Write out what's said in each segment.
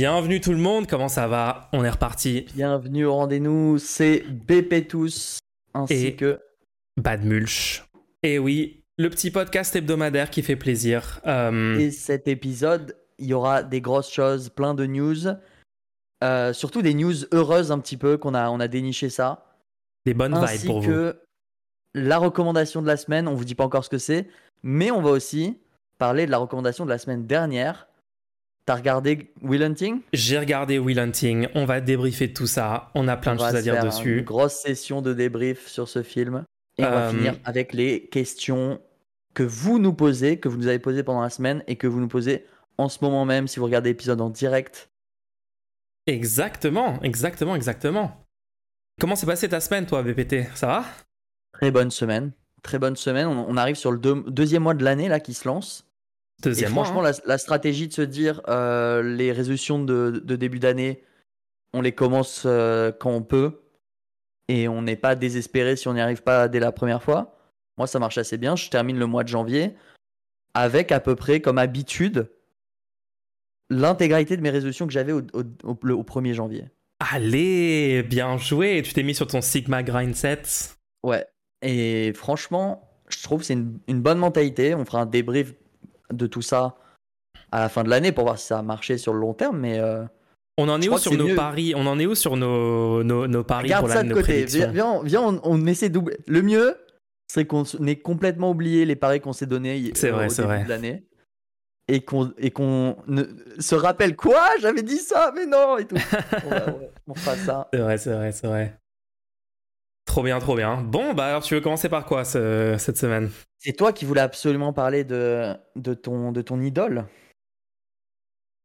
Bienvenue tout le monde, comment ça va? On est reparti. Bienvenue au rendez-vous, c'est BP tous ainsi Et- que Bad Mulch. Et oui, le petit podcast hebdomadaire qui fait plaisir. Euh, et cet épisode, il y aura des grosses choses, plein de news, euh, surtout des news heureuses un petit peu qu'on a on a déniché ça, des bonnes vibes pour vous. que la recommandation de la semaine. On vous dit pas encore ce que c'est, mais on va aussi parler de la recommandation de la semaine dernière. T'as regardé Will Hunting? J'ai regardé Will Hunting, on va débriefer de tout ça, on a plein de On choses à dire faire dessus. Une grosse session de débrief sur ce film. Et on va Euh, finir avec les questions que vous nous posez, que vous nous avez posées pendant la semaine et que vous nous posez en ce moment même si vous regardez l'épisode en direct. Exactement, exactement, exactement. Comment s'est passée ta semaine toi BPT Ça va? Très bonne semaine. Très bonne semaine. On, on arrive sur le deux- deuxième mois de l'année là qui se lance. Deuxième et franchement, hein. la, la stratégie de se dire euh, les résolutions de, de début d'année, on les commence euh, quand on peut et on n'est pas désespéré si on n'y arrive pas dès la première fois. Moi, ça marche assez bien. Je termine le mois de janvier avec à peu près comme habitude l'intégralité de mes résolutions que j'avais au, au- au- le- au 1er janvier. Allez, bien joué, tu t'es mis sur ton Sigma Grind set. Ouais. Et franchement, je trouve que c'est une, une bonne mentalité. On fera un débrief de tout ça à la fin de l'année pour voir si ça a marché sur le long terme. Mais euh, On en est où sur nos mieux. paris On en est où sur nos, nos, nos paris Garde pour ça de côté. Viens, viens, on- viens, on, on essaie d'oublier. Le mieux, c'est qu'on ait complètement oublié les paris qu'on s'est donnés euh, vrai, au début vrai. de l'année. Et qu'on et qu'on ne- se rappelle quoi? J'avais dit ça, mais non et tout. on, va- on on fera ça. C'est vrai, c'est vrai, c'est vrai. Trop bien, trop bien. Bon, bah alors tu veux commencer par quoi ce- cette semaine? C'est toi qui voulais absolument parler de, de, ton, de ton idole?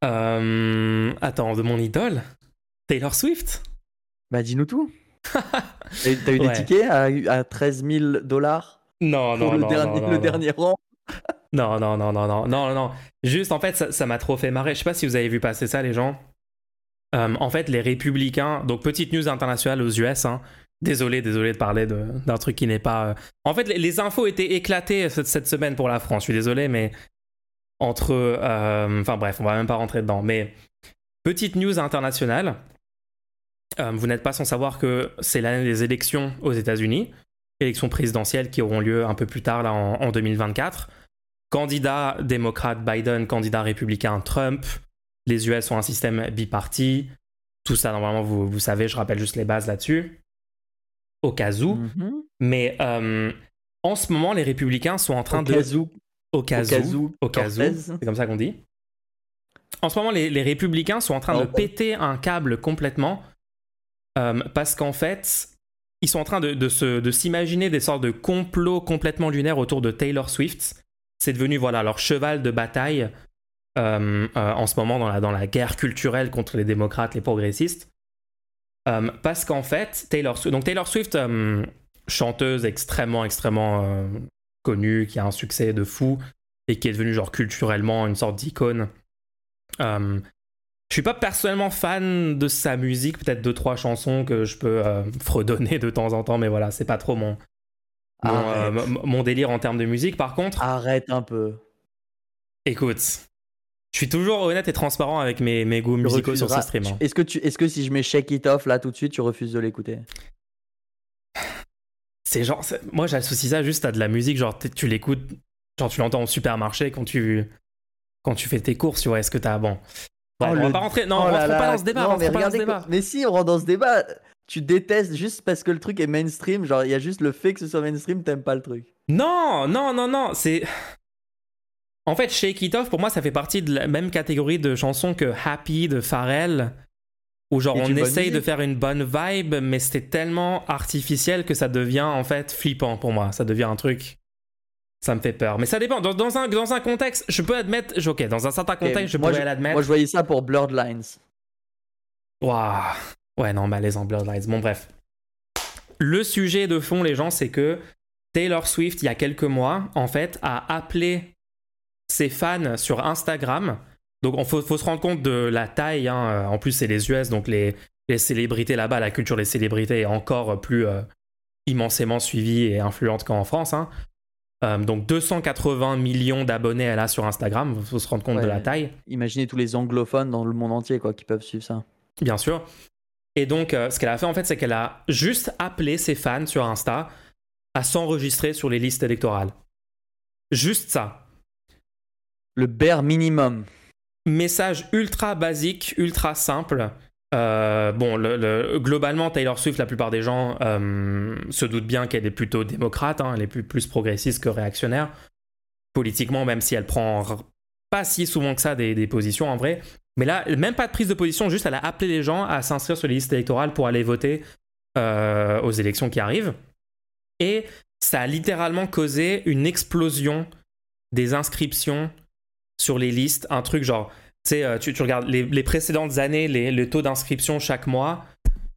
Euh, Attends, de mon idole? Taylor Swift? Bah dis-nous tout. T'as eu, t'as eu Ouais. des tickets à, à 13 000 dollars Non, pour non, le, non, dernier, non, le non, dernier rang? Non, non, non, non, non, non, non. Juste, en fait, ça ça m'a trop fait marrer. Je sais pas si vous avez vu passer ça, les gens. Euh, en fait, les républicains, donc petite news internationale aux US, hein. Désolé, désolé de parler d'un truc qui n'est pas. euh, En fait, les, infos étaient éclatées cette, cette semaine pour la France. Je suis désolé, mais entre. euh, Enfin bref, on va même pas rentrer dedans. Mais petite news internationale. Euh, vous n'êtes pas sans savoir que c'est l'année des élections aux États-Unis, élections présidentielles qui auront lieu un peu plus tard là en, en 2024. Candidat démocrate Biden, candidat républicain Trump. Les US ont un système biparti. Tout ça, normalement, vous, vous savez, je rappelle juste les bases là-dessus. Au cas où. Mhm. Mais euh, en ce moment, les républicains sont en train Au de. cas où, Au cas où. Au cas où. C'est comme ça qu'on dit. En ce moment, les, les républicains sont en train de péter un câble complètement euh, parce qu'en fait, ils sont en train de, de se- de s'imaginer des sortes de complots complètement lunaires autour de Taylor Swift. C'est devenu voilà leur cheval de bataille euh, en ce moment dans la, dans la guerre culturelle contre les démocrates, les progressistes. Euh, parce qu'en fait, Taylor Swift, donc Taylor Swift, euh, chanteuse extrêmement, extrêmement euh, connue, qui a un succès de fou et qui est devenue genre culturellement une sorte d'icône. Je suis pas personnellement fan de sa musique, peut-être deux trois chansons que je peux fredonner de temps en temps, mais voilà, c'est pas trop mon mon délire en termes de musique. Par contre, Arrête un peu. écoute, je suis toujours honnête et transparent avec mes, mes goûts Tu musicaux sur ce stream. hein. Est-ce que, tu, est-ce que si je mets Shake It Off là tout de suite, tu refuses de l'écouter? C'est genre, c'est- moi j'associe ça juste à de la musique, genre tu l'écoutes, genre tu l'entends au supermarché quand tu quand tu fais tes courses, tu vois. Est-ce que t'as bon Oh, on va le- pas rentrer, non, Oh on rentre pas dans ce débat, Non, rentre mais pas dans ce débat. Mais si, on rentre dans ce débat. Tu détestes juste parce que le truc est mainstream. Genre, il y a juste le fait que ce soit mainstream, t'aimes pas le truc. Non, non, non, non, c'est. En fait, Shake It Off, pour moi, ça fait partie de la même catégorie de chansons que Happy de Pharrell, où genre on essaye de faire une bonne vibe, mais c'était tellement artificiel que ça devient en fait flippant pour moi. Ça devient un truc. Ça me fait peur. Mais ça dépend. Dans, dans un, dans un contexte, je peux admettre. Ok, dans un certain contexte, je moi, pourrais l'admettre. Moi, je voyais ça pour Blurred Lines. Waouh. Ouais, non, bah les Bloodlines. Bon, bref. Le sujet de fond, les gens, c'est que Taylor Swift, il y a quelques mois, en fait, a appelé ses fans sur Instagram. Donc, il faut, faut se rendre compte de la taille. hein. En plus, c'est les US, donc les, les célébrités là-bas, la culture des célébrités est encore plus euh, immensément suivie et influente qu'en France. hein. donc 280 millions d'abonnés elle a sur Instagram, il faut se rendre compte de la taille. Imaginez tous les anglophones dans le monde entier quoi, qui peuvent suivre ça. Bien sûr. Et donc ce qu'elle a fait en fait c'est qu'elle a juste appelé ses fans sur Insta à s'enregistrer sur les listes électorales. Juste ça. Le bare minimum. Message ultra basique, ultra simple. Euh, bon, le, globalement, Taylor Swift, la plupart des gens euh, se doutent bien qu'elle est plutôt démocrate, hein, elle est plus, plus, progressiste que réactionnaire. Politiquement, même si elle prend pas si souvent que ça des, positions en vrai. Mais là, même pas de prise de position, juste elle a appelé les gens à s'inscrire sur les listes électorales pour aller voter euh, aux élections qui arrivent. Et ça a littéralement causé une explosion des inscriptions sur les listes. Un truc genre, euh, tu, tu regardes les, précédentes années, les, le taux d'inscription chaque mois,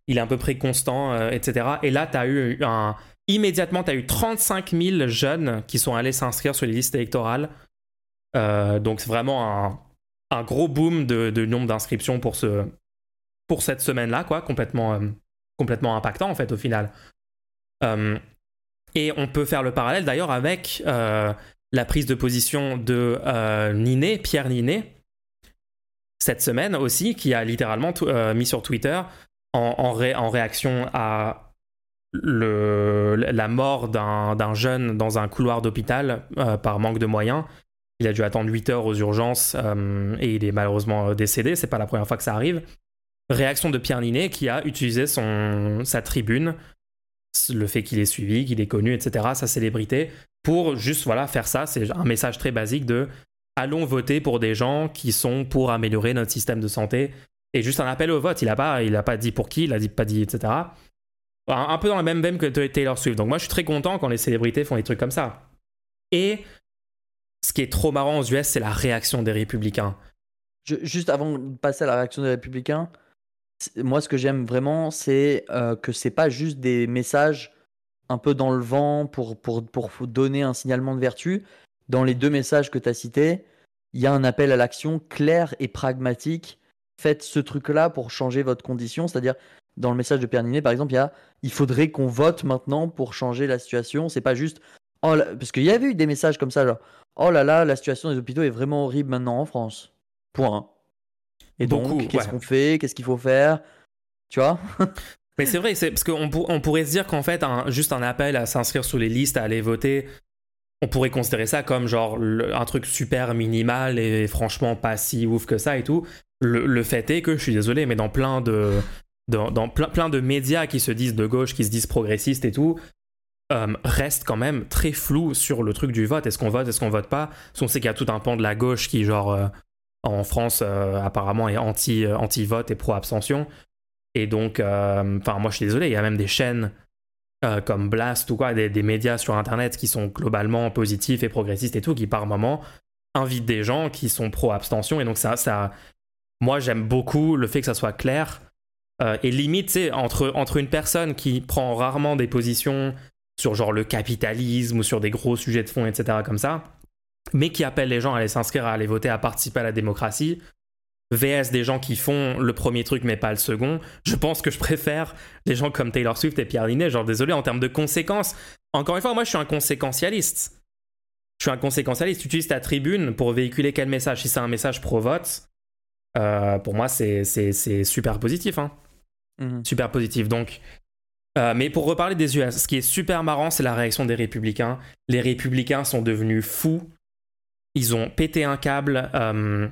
il est à peu près constant, euh, etc. Et là, tu as eu un. Immédiatement, tu as eu 35 000 jeunes qui sont allés s'inscrire sur les listes électorales. Euh, donc, c'est vraiment un, gros boom de, nombre d'inscriptions pour, ce, pour cette semaine-là, quoi. Complètement, complètement impactant, en fait, au final. Et on peut faire le parallèle d'ailleurs avec la prise de position de euh, Pierre Niné, cette semaine aussi, qui a littéralement euh, mis sur Twitter en, réaction à la mort d'un jeune dans un couloir d'hôpital par manque de moyens. Il a dû attendre 8 heures aux urgences et il est malheureusement décédé. C'est pas la première fois que ça arrive. Réaction de Pierre Ninet qui a utilisé sa tribune le fait qu'il est suivi, qu'il est connu, etc., sa célébrité, pour juste voilà faire ça. C'est un message très basique de allons voter pour des gens qui sont pour améliorer notre système de santé. Et juste un appel au vote. Il n'a pas, pas dit pour qui, il a dit, pas dit, etc. Un, peu dans la même veine que Taylor Swift. Donc moi, je suis très content quand les célébrités font des trucs comme ça. Et ce qui est trop marrant aux US, c'est la réaction des républicains. juste avant de passer à la réaction des républicains, moi, ce que j'aime vraiment, c'est euh, que c'est pas juste des messages un peu dans le vent pour, donner un signalement de vertu. Dans les deux messages que tu as cités, il y a un appel à l'action clair et pragmatique. Faites ce truc-là pour changer votre condition. C'est-à-dire, dans le message de Perninet, par exemple, il y a il faudrait qu'on vote maintenant pour changer la situation. C'est pas juste. Oh Parce qu'il y avait eu des messages comme ça, genre Oh là là, la situation des hôpitaux est vraiment horrible maintenant en France. Point. Et donc, qu'est-ce qu'on fait? Qu'est-ce qu'il faut faire? Tu vois? Mais c'est vrai, c'est parce qu'on on pourrait se dire qu'en fait, juste un appel à s'inscrire sur les listes, à aller voter, on pourrait considérer ça comme genre un truc super minimal et franchement pas si ouf que ça et tout. Le, fait est que je suis désolé, mais dans plein de dans, plein, plein, de médias qui se disent de gauche, qui se disent progressistes et tout, euh, reste quand même très flou sur le truc du vote. Est-ce qu'on vote, est-ce qu'on vote pas? Parce qu'on sait qu'il y a tout un pan de la gauche qui genre euh, en France, euh, apparemment, est anti, euh, anti-vote et pro-abstention. Et donc, euh, enfin, moi, je suis désolé, il y a même des chaînes comme Blast ou quoi, des, médias sur Internet qui sont globalement positifs et progressistes et tout, qui par moment invitent des gens qui sont pro-abstention. Et donc, ça, ça moi, j'aime beaucoup le fait que ça soit clair. et limite, c'est entre, entre une personne qui prend rarement des positions sur genre le capitalisme ou sur des gros sujets de fond, etc., comme ça, mais qui appellent les gens à aller s'inscrire, à aller voter, à participer à la démocratie, VS des gens qui font le premier truc mais pas le second, je pense que je préfère des gens comme Taylor Swift et Pierre Linet. Genre, désolé, en termes de conséquences, encore une fois, moi je suis un conséquentialiste. Je suis un conséquentialiste. Tu utilises ta tribune pour véhiculer quel message? Si c'est un message pro-vote, euh, pour moi c'est super positif. Hein. Mhm. Super positif. Donc, euh, mais pour reparler des US, ce qui est super marrant, c'est la réaction des républicains. Les républicains sont devenus fous ils ont pété un câble. Euh,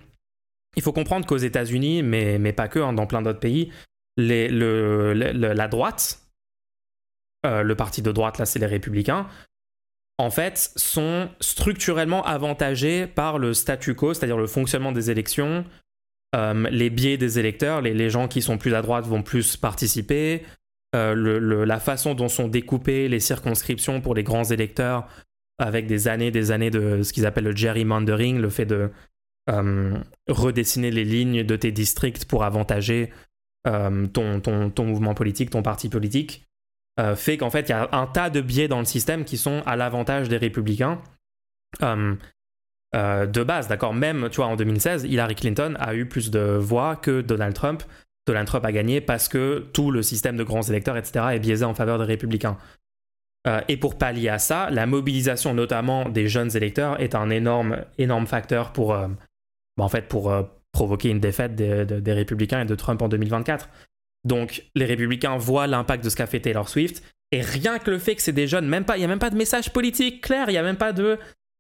il faut comprendre qu'aux États-Unis, mais, mais pas que, hein, dans plein d'autres pays, la droite, euh, le parti de droite, là, c'est les républicains, en fait, sont structurellement avantagés par le statu quo, c'est-à-dire le fonctionnement des élections, euh, les biais des électeurs, les, les, gens qui sont plus à droite vont plus participer, la façon dont sont découpées les circonscriptions pour les grands électeurs avec des années, des années de ce qu'ils appellent le gerrymandering, le fait de euh, redessiner les lignes de tes districts pour avantager euh, ton, ton, mouvement politique, ton parti politique, euh, fait qu'en fait, il y a un tas de biais dans le système qui sont à l'avantage des républicains. de base, d'accord, même, tu vois, en 2016, Hillary Clinton a eu plus de voix que Donald Trump. Donald Trump a gagné parce que tout le système de grands électeurs, etc., est biaisé en faveur des républicains. Euh, et pour pallier à ça, la mobilisation notamment des jeunes électeurs est un énorme, énorme facteur pour, euh, bah, en fait, pour euh, provoquer une défaite des, républicains et de Trump en 2024. Donc les républicains voient l'impact de ce qu'a fait Taylor Swift. Et rien que le fait que c'est des jeunes, même pas, il n'y a même pas de message politique clair, il n'y a même pas de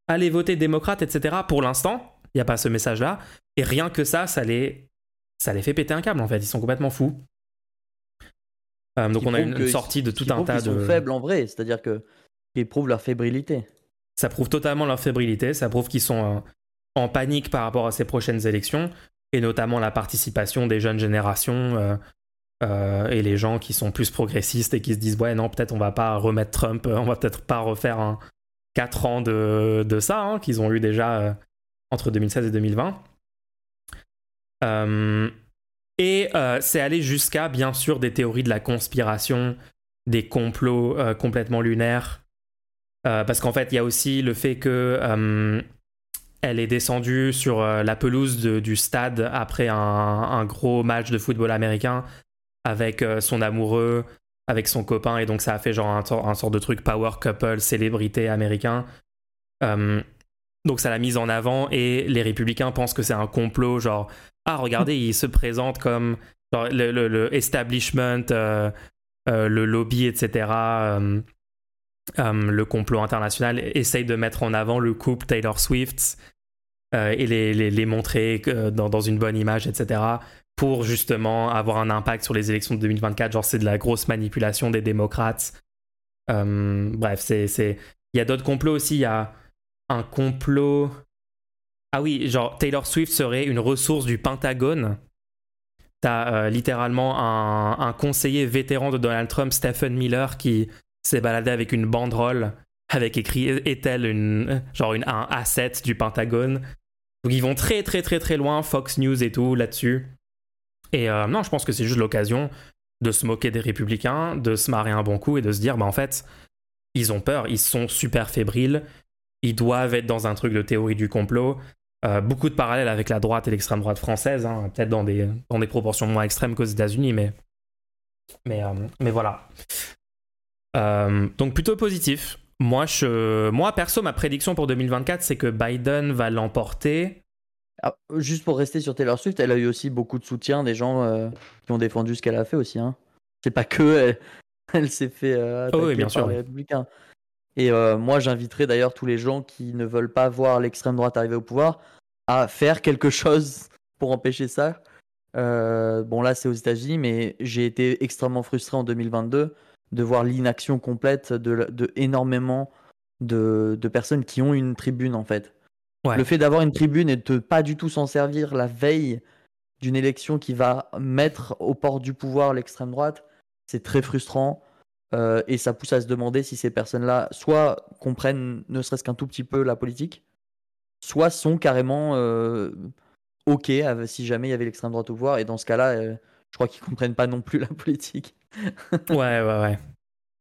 aller voter démocrate, etc. Pour l'instant, il n'y a pas ce message-là. Et rien que ça, ça les, ça les fait péter un câble en fait. Ils sont complètement fous. Euh, donc on a une, sortie de tout un tas de. Ils sont faibles en vrai, c'est-à-dire que ils prouvent leur fébrilité. Ça prouve totalement leur fébrilité, ça prouve qu'ils sont euh, en panique par rapport à ces prochaines élections, et notamment la participation des jeunes générations euh, et les gens qui sont plus progressistes et qui se disent ouais non peut-être on va pas remettre Trump, on va peut-être pas refaire un 4 ans de, de ça hein, qu'ils ont eu déjà entre 2016 et 2020. Et euh, c'est aller jusqu'à, bien sûr, des théories de la conspiration, des complots euh, complètement lunaires. Euh, parce qu'en fait, il y a aussi le fait que elle est descendue sur la pelouse du stade après un, gros match de football américain avec son amoureux, avec son copain, et donc ça a fait genre un, un sort de truc power couple, célébrité américain. donc ça l'a mise en avant et les républicains pensent que c'est un complot, genre ah regardez, il se présente comme le, establishment, euh, euh, le lobby, etc. Euh, le complot international essaye de mettre en avant le couple Taylor Swift et les, les, montrer dans, une bonne image, etc. pour justement avoir un impact sur les élections de 2024. Genre c'est de la grosse manipulation des démocrates. bref, c'est il y a d'autres complots aussi. Il y a un complot ah oui, genre Taylor Swift serait une ressource du Pentagone. T'as euh, littéralement un, conseiller vétéran de Donald Trump, Stephen Miller, qui s'est baladé avec une banderole avec écrit est-elle une genre un asset du Pentagone. Donc ils vont très très très très loin, Fox News et tout là-dessus. Et euh, non, je pense que c'est juste l'occasion de se moquer des républicains, de se marrer un bon coup et de se dire, bah en fait, ils ont peur, ils sont super fébriles, ils doivent être dans un truc de théorie du complot. Euh, beaucoup de parallèles avec la droite et l'extrême droite française, hein, peut-être dans des, dans des proportions moins extrêmes qu'aux États-Unis, mais, mais, euh, mais voilà. Euh, donc plutôt positif. Moi, je, moi, perso, ma prédiction pour 2024, c'est que Biden va l'emporter. Ah, juste pour rester sur Taylor Swift, elle a eu aussi beaucoup de soutien des gens qui ont défendu ce qu'elle a fait aussi. Hein. C'est pas que elle, s'est fait attaquer oh oui, bien par sûr. les républicains. Et moi, j'inviterai d'ailleurs tous les gens qui ne veulent pas voir l'extrême droite arriver au pouvoir à faire quelque chose pour empêcher ça. Euh, bon, là, c'est aux États-Unis, mais j'ai été extrêmement frustré en 2022 de voir l'inaction complète de, de énormément de, de, personnes qui ont une tribune, en fait. Le fait d'avoir une tribune et de pas du tout s'en servir la veille d'une élection qui va mettre au port du pouvoir l'extrême droite, c'est très frustrant. Euh, et ça pousse à se demander si ces personnes-là, soit comprennent ne serait-ce qu'un tout petit peu la politique, soit sont carrément euh, OK si jamais il y avait l'extrême droite au pouvoir. Et dans ce cas-là, euh, je crois qu'ils comprennent pas non plus la politique. ouais, ouais, ouais.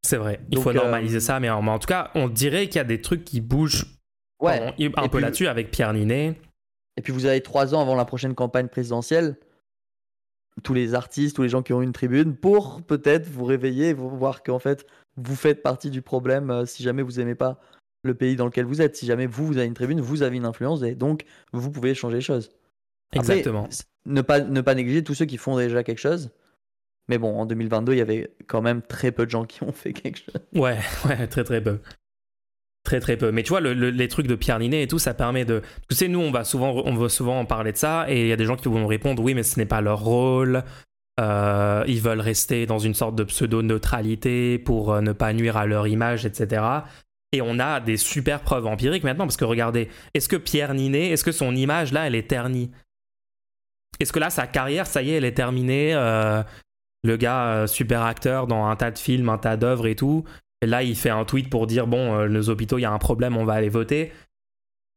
C'est vrai. Il faut normaliser ça, mais en, tout cas, on dirait qu'il y a des trucs qui bougent ouais. un peu là-dessus avec Pierre Ninet. Et puis vous avez trois ans avant la prochaine campagne présidentielle, tous les artistes, tous les gens qui ont une tribune, pour peut-être vous réveiller et vous voir qu'en fait, vous faites partie du problème si jamais vous aimez pas le pays dans lequel vous êtes. Si jamais vous, vous avez une tribune, vous avez une influence et donc vous pouvez changer les choses. Exactement. Ne pas, ne pas négliger tous ceux qui font déjà quelque chose. Mais bon, en 2022, il y avait quand même très peu de gens qui ont fait quelque chose. Ouais, ouais, très très peu. Très très peu. Mais tu vois, les trucs de Pierre Ninet et tout, ça permet de. Tu sais, nous, on va souvent, on va souvent en parler de ça, et il y a des gens qui vont répondre oui, mais ce n'est pas leur rôle. Euh, ils veulent rester dans une sorte de pseudo-neutralité pour euh, ne pas nuire à leur image, etc. Et on a des super preuves empiriques maintenant, parce que regardez, est-ce que Pierre Ninet, est-ce que son image là, elle est ternie? Est-ce que là, sa carrière, ça y est, elle est terminée euh, Le gars, super acteur dans un tas de films, un tas d'œuvres et tout. Là, il fait un tweet pour dire bon, euh, nos hôpitaux, il y a un problème, on va aller voter.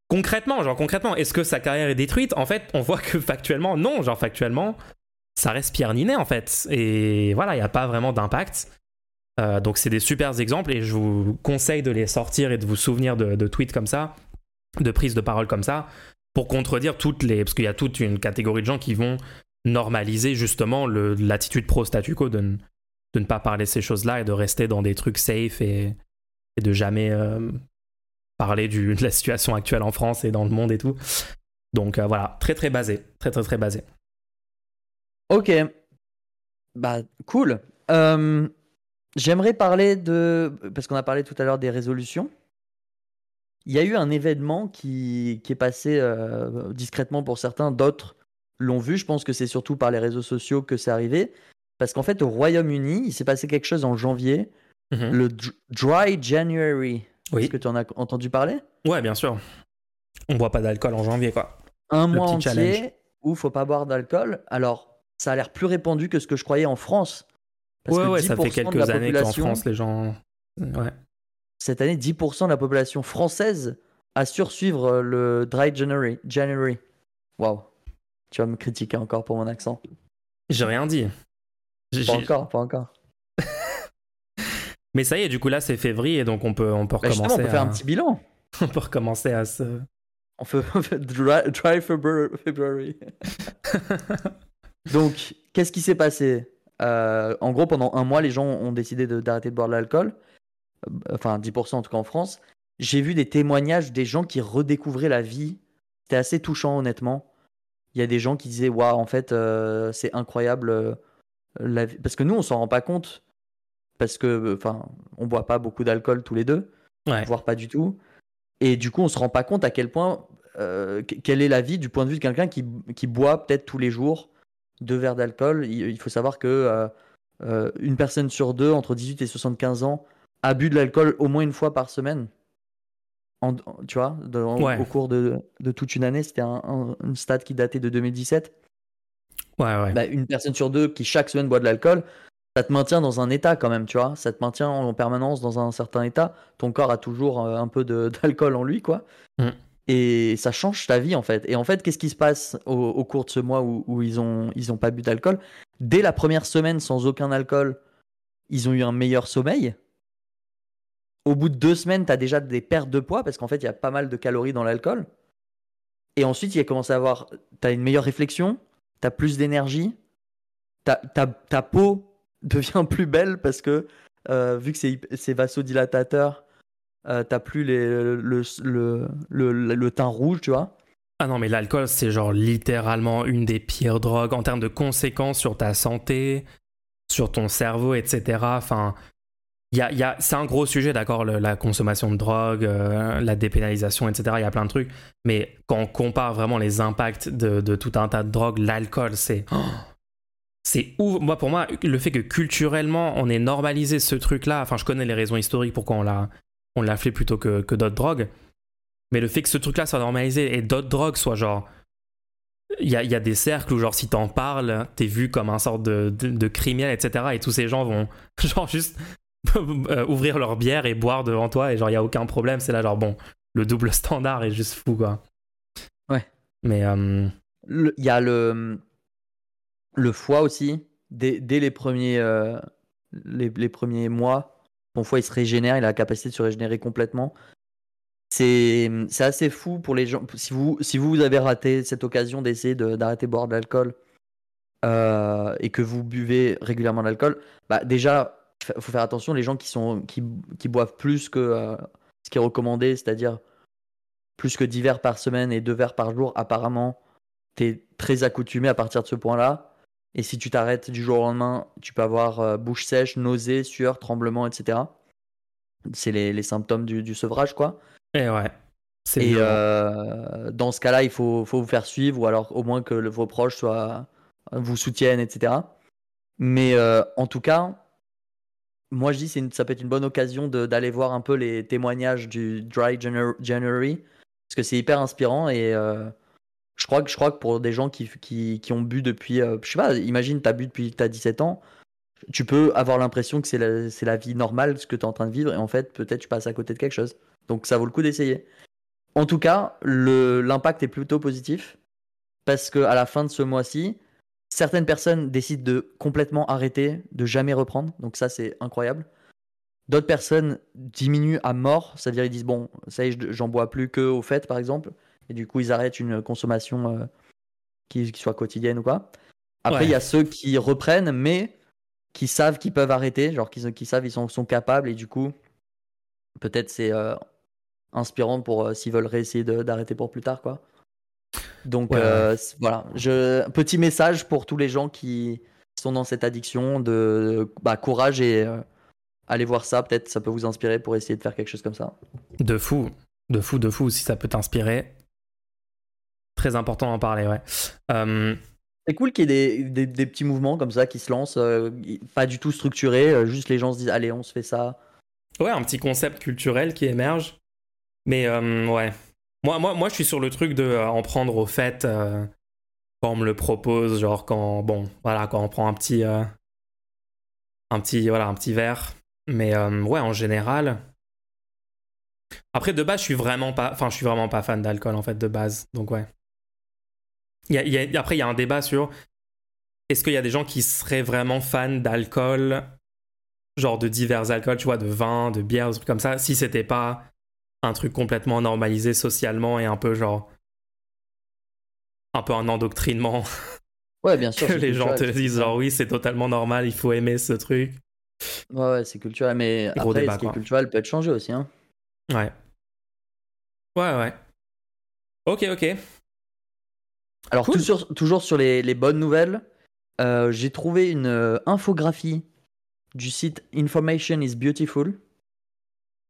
Concrètement, genre concrètement, est-ce que sa carrière est détruite? En fait, on voit que factuellement, non, genre factuellement, ça reste Pierre Ninet en fait. Et voilà, il n'y a pas vraiment d'impact. Euh, donc c'est des super exemples et je vous conseille de les sortir et de vous souvenir de, tweets comme ça, de prises de parole comme ça, pour contredire toutes les... Parce qu'il y a toute une catégorie de gens qui vont normaliser justement l'attitude pro-statu quo de, de, ne pas parler ces choses-là et de rester dans des trucs safe et, de jamais parler du, de la situation actuelle en France et dans le monde et tout. Donc voilà, très très basé, très très très basé. Ok, bah cool. J'aimerais parler de parce qu'on a parlé tout à l'heure des résolutions. Il y a eu un événement qui, qui est passé discrètement pour certains, d'autres l'ont vu. Je pense que c'est surtout par les réseaux sociaux que c'est arrivé. Parce qu'en fait, au Royaume-Uni, il s'est passé quelque chose en janvier, mhm. le Dry January. Oui. Est-ce que tu en as entendu parler? Ouais, bien sûr. On boit pas d'alcool en janvier, quoi. Un mois entier où faut pas boire d'alcool. Alors, ça a l'air plus répandu que ce que je croyais en France. Parce ouais, ouais, ça fait quelques années qu'en France, les gens. Ouais. Cette année, 10% de la population française a sursuivre le Dry January. January. Waouh. Tu vas me critiquer encore pour mon accent. J'ai rien dit. Pas encore, pas encore. Mais ça y est, du coup là c'est février, donc on peut, on peut bah, recommencer. on peut faire un petit bilan. on peut recommencer à se. On fait, dry, February. donc, qu'est-ce qui s'est passé? Euh, En gros, pendant un mois, les gens ont décidé d'arrêter de, boire de l'alcool. Euh, enfin, 10% en tout cas en France. J'ai vu des témoignages des gens qui redécouvraient la vie. C'était assez touchant, honnêtement il y a des gens qui disaient waouh en fait euh, c'est incroyable la... parce que nous on s'en rend pas compte parce que enfin on boit pas beaucoup d'alcool tous les deux voire pas du tout. Et du coup on se rend pas compte à quel point euh, quelle est la vie du point de vue de quelqu'un qui, qui, boit peut-être tous les jours deux verres d'alcool. Il, faut savoir que une personne sur deux entre 18 et 75 ans a bu de l'alcool au moins une fois par semaine. Tu vois, au cours de, toute une année, c'était un, une stat qui datait de 2017. Ouais, ouais. Bah, une personne sur deux qui chaque semaine boit de l'alcool, ça te maintient dans un état quand même, tu vois. Ça te maintient en permanence dans un certain état. Ton corps a toujours euh, un peu d'alcool en lui, quoi. Mm. Et ça change ta vie, en fait. Et en fait, qu'est-ce qui se passe au, cours de ce mois où, où ils, ont, ils ont pas bu d'alcool? Dès la première semaine sans aucun alcool, ils ont eu un meilleur sommeil au bout de deux semaines, tu as déjà des pertes de poids parce qu'en fait, il y a pas mal de calories dans l'alcool. Et ensuite, il a commencé à avoir. Tu as une meilleure réflexion, tu as plus d'énergie, ta, peau devient plus belle parce que, euh, vu que c'est vasodilatateur, euh, t'as plus le, le, teint rouge, tu vois. Ah non, mais l'alcool, c'est genre littéralement une des pires drogues en termes de conséquences sur ta santé, sur ton cerveau, etc. Enfin, y a, y a, c'est un gros sujet, d'accord, la consommation de drogue, euh, la dépénalisation, etc. Il y a plein de trucs. Mais quand on compare vraiment les impacts de, de tout un tas de drogues, l'alcool, c'est. c'est ouf. Moi, pour moi, le fait que culturellement, on ait normalisé ce truc-là, enfin, je connais les raisons historiques pourquoi on l'a, on l'a fait plutôt que, que d'autres drogues. Mais le fait que ce truc-là soit normalisé et d'autres drogues soient genre. Il y a, y a, des cercles où, genre, si t'en parles, t'es vu comme un sorte de, de, de criminel, etc. Et tous ces gens vont, genre, juste ouvrir leur bière et boire devant toi et genre il y a aucun problème. C'est là genre bon le double standard est juste fou quoi. Ouais. Mais euh, il y a le le foie aussi. Dès, dès les premiers euh, les, les, premiers mois ton foie il se régénère il a la capacité de se régénérer complètement. C'est assez fou pour les gens. Si vous si vous avez raté cette occasion d'essayer d'arrêter de, boire de l'alcool et que vous buvez régulièrement de l'alcool bah déjà faut faire attention, les gens qui, sont, qui, qui boivent plus que euh, ce qui est recommandé, c'est-à-dire plus que 10 verres par semaine et 2 verres par jour, apparemment, tu es très accoutumé à partir de ce point-là. Et si tu t'arrêtes du jour au lendemain, tu peux avoir euh, bouche sèche, nausée, sueur, tremblement, etc. C'est les, les, symptômes du, du, sevrage, quoi. Et ouais. Et euh, dans ce cas-là, il faut, faut, vous faire suivre, ou alors au moins que vos proches soient, vous soutiennent, etc. Mais en tout cas, moi je dis que ça peut être une bonne occasion d'aller voir un peu les témoignages du Dry January parce que c'est hyper inspirant et euh, je crois que pour des gens qui, ont bu depuis euh, je sais pas imagine tu as bu depuis que tu as 17 ans tu peux avoir l'impression que c'est la, la, vie normale ce que tu es en train de vivre et en fait peut-être tu passes à côté de quelque chose. Donc ça vaut le coup d'essayer. En tout cas l'impact est plutôt positif parce que à la fin de ce mois-ci Certaines personnes décident de complètement arrêter, de jamais reprendre. Donc ça, c'est incroyable. D'autres personnes diminuent à mort, c'est-à-dire ils disent bon, ça y est, j'en bois plus que au fait, par exemple, et du coup ils arrêtent une consommation euh, qui, soit quotidienne ou quoi. Après, il y a ceux qui reprennent, mais qui savent qu'ils peuvent arrêter, genre qui, qui savent ils sont, sont capables et du coup peut-être c'est euh, inspirant pour s'ils veulent réessayer d'arrêter pour plus tard, quoi. Donc voilà, je, petit message pour tous les gens qui sont dans cette addiction de bah, courage et allez voir ça, peut-être ça peut vous inspirer pour essayer de faire quelque chose comme ça. De fou, de fou, de fou, si ça peut t'inspirer. Très important d'en parler, ouais. Euh, c'est cool qu'il y ait des, des, petits mouvements comme ça qui se lancent, euh, pas du tout structurés, euh, juste les gens se disent allez, on se fait ça. Ouais, un petit concept culturel qui émerge. Mais ouais, moi, moi, moi je suis sur le truc de en prendre au fait quand on me le propose, genre quand, bon, voilà, quand on prend un petit, un petit, voilà, un petit verre mais euh, ouais, en général. Après, de base, je suis vraiment pas, enfin, je suis vraiment pas fan d'alcool en fait de base. Donc ouais. après, il y a un débat sur est-ce qu'il y a des gens qui seraient vraiment fans d'alcool, genre de divers alcools, tu vois, de vin, de bière, des trucs comme ça, si c'était pas un truc complètement normalisé socialement et un peu genre un peu un endoctrinement. Ouais, bien sûr. que les gens te disent genre oui, c'est totalement normal, il faut aimer ce truc. Ouais, ouais, c'est culturel, mais après, ce qui est culturel peut être changé aussi. Hein. Ouais. Ouais, ouais. Ok, ok. Alors, toujours sur les, les bonnes nouvelles, euh, j'ai trouvé une euh, infographie du site Information is Beautiful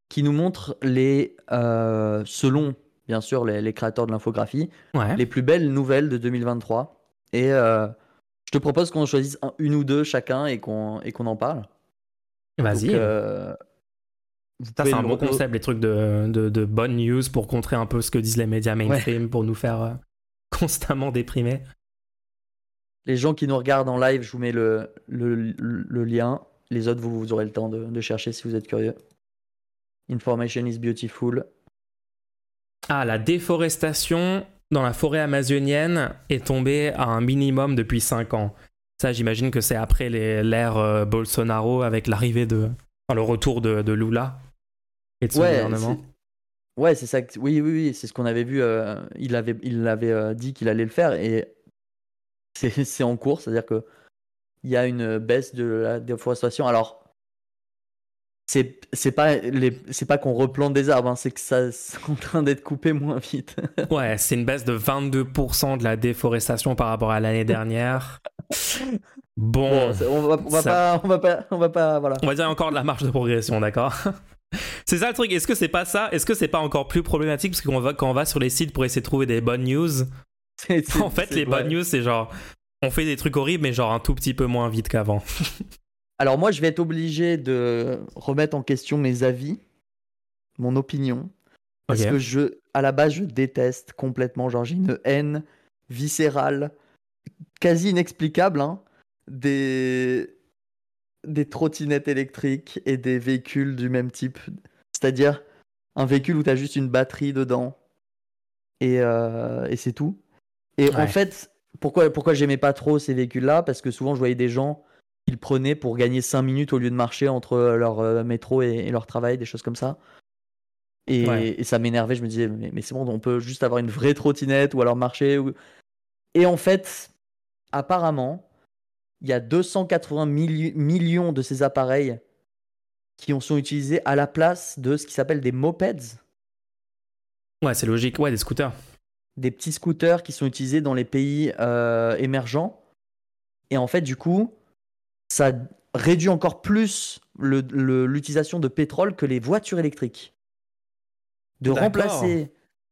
qui nous montre les, euh, selon bien sûr les, les créateurs de l'infographie, les plus belles nouvelles de 2023. Et je te propose qu'on choisisse une ou deux chacun et qu'on qu'on en parle. Vas-y. Euh, ça, c'est un bon concept, les trucs de, de, bonnes news pour contrer un peu ce que disent les médias mainstream pour nous faire euh, constamment déprimer. Les gens qui nous regardent en live, je vous mets le, le, le lien. Les autres, vous, vous aurez le temps de, de, chercher si vous êtes curieux. Information is beautiful. Ah, la déforestation dans la forêt amazonienne est tombée à un minimum depuis 5 ans. Ça, j'imagine que c'est après l'ère euh, Bolsonaro avec l'arrivée de. Enfin, le retour de, de, Lula et de son gouvernement. Ouais, c'est ça. Oui, oui, oui, c'est ce qu'on avait vu. Euh, il avait, il avait euh, dit qu'il allait le faire et c'est en cours, c'est-à-dire que il y a une baisse de la déforestation. Alors, c'est c'est pas les c'est pas qu'on replante des arbres, hein, c'est que ça c'est en train d'être coupé moins vite. ouais, c'est une baisse de 22% de la déforestation par rapport à l'année dernière. Bon, on, va, on, va pas, on va pas, on va pas, voilà. On va dire encore de la marge de progression, d'accord? C'est ça le truc. Est-ce que c'est pas ça? Est-ce que c'est pas encore plus problématique? Parce qu'on va quand on va sur les sites pour essayer de trouver des bonnes news En fait, les bonnes news, c'est genre on fait des trucs horribles, mais genre un tout petit peu moins vite qu'avant. Alors moi, je vais être obligé de remettre en question mes avis, mon opinion, parce que je, à la base, je déteste complètement. Genre, j'ai une haine viscérale, quasi inexplicable, hein, des des trottinettes électriques et des véhicules du même type. C'est-à-dire un véhicule où tu as juste une batterie dedans et, euh, et c'est tout. Et en fait, pourquoi, pourquoi j'aimais pas trop ces véhicules-là? Parce que souvent je voyais des gens ils prenaient pour gagner 5 minutes au lieu de marcher entre leur euh, métro et, leur travail, des choses comme ça. Et, ça m'énervait, je me disais, mais, c'est bon, on peut juste avoir une vraie trottinette ou alors marcher. Et en fait, apparemment, il y a 280 millions de ces appareils qui sont utilisés à la place de ce qui s'appelle des mopeds. Ouais, c'est logique, ouais, des scooters. Des petits scooters qui sont utilisés dans les pays euh, émergents. Et en fait, du coup, ça réduit encore plus l'utilisation de pétrole que les voitures électriques. De remplacer,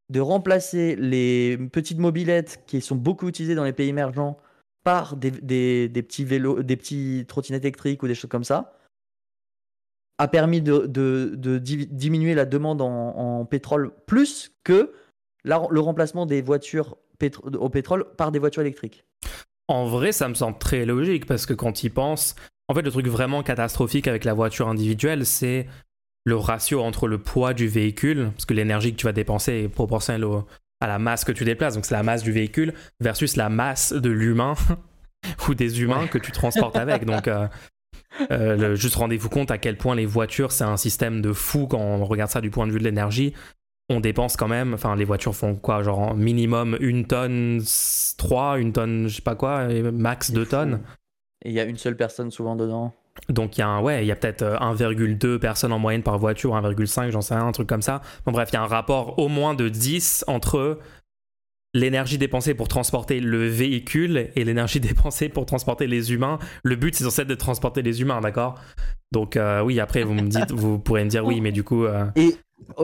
de remplacer les petites mobilettes qui sont beaucoup utilisées dans les pays émergents par des, petits vélos, des petits trottinettes électriques ou des choses comme ça, a permis de, diminuer la demande en, pétrole plus que le remplacement des voitures au pétrole par des voitures électriques. En vrai, ça me semble très logique parce que quand il pense, en fait, le truc vraiment catastrophique avec la voiture individuelle, c'est le ratio entre le poids du véhicule, parce que l'énergie que tu vas dépenser est proportionnelle à la masse que tu déplaces, donc c'est la masse du véhicule versus la masse de l'humain ou des humains que tu transportes avec. Donc, euh, euh, juste rendez-vous compte à quel point les voitures, c'est un système de fou quand on regarde ça du point de vue de l'énergie on dépense quand même, enfin les voitures font quoi, genre minimum une tonne 3, une tonne je sais pas quoi, max 2 tonnes. Et il y a une seule personne souvent dedans. Donc il y a, un, ouais, il y a peut-être 1,2 personnes en moyenne par voiture, 1,5, j'en sais rien, un truc comme ça. Bon bref, il y a un rapport au moins de 10 entre l'énergie dépensée pour transporter le véhicule et l'énergie dépensée pour transporter les humains. Le but, c'est censé être de transporter les humains, d'accord? Donc euh, oui, après, vous me dites, vous pourrez me dire oui, mais du coup, euh,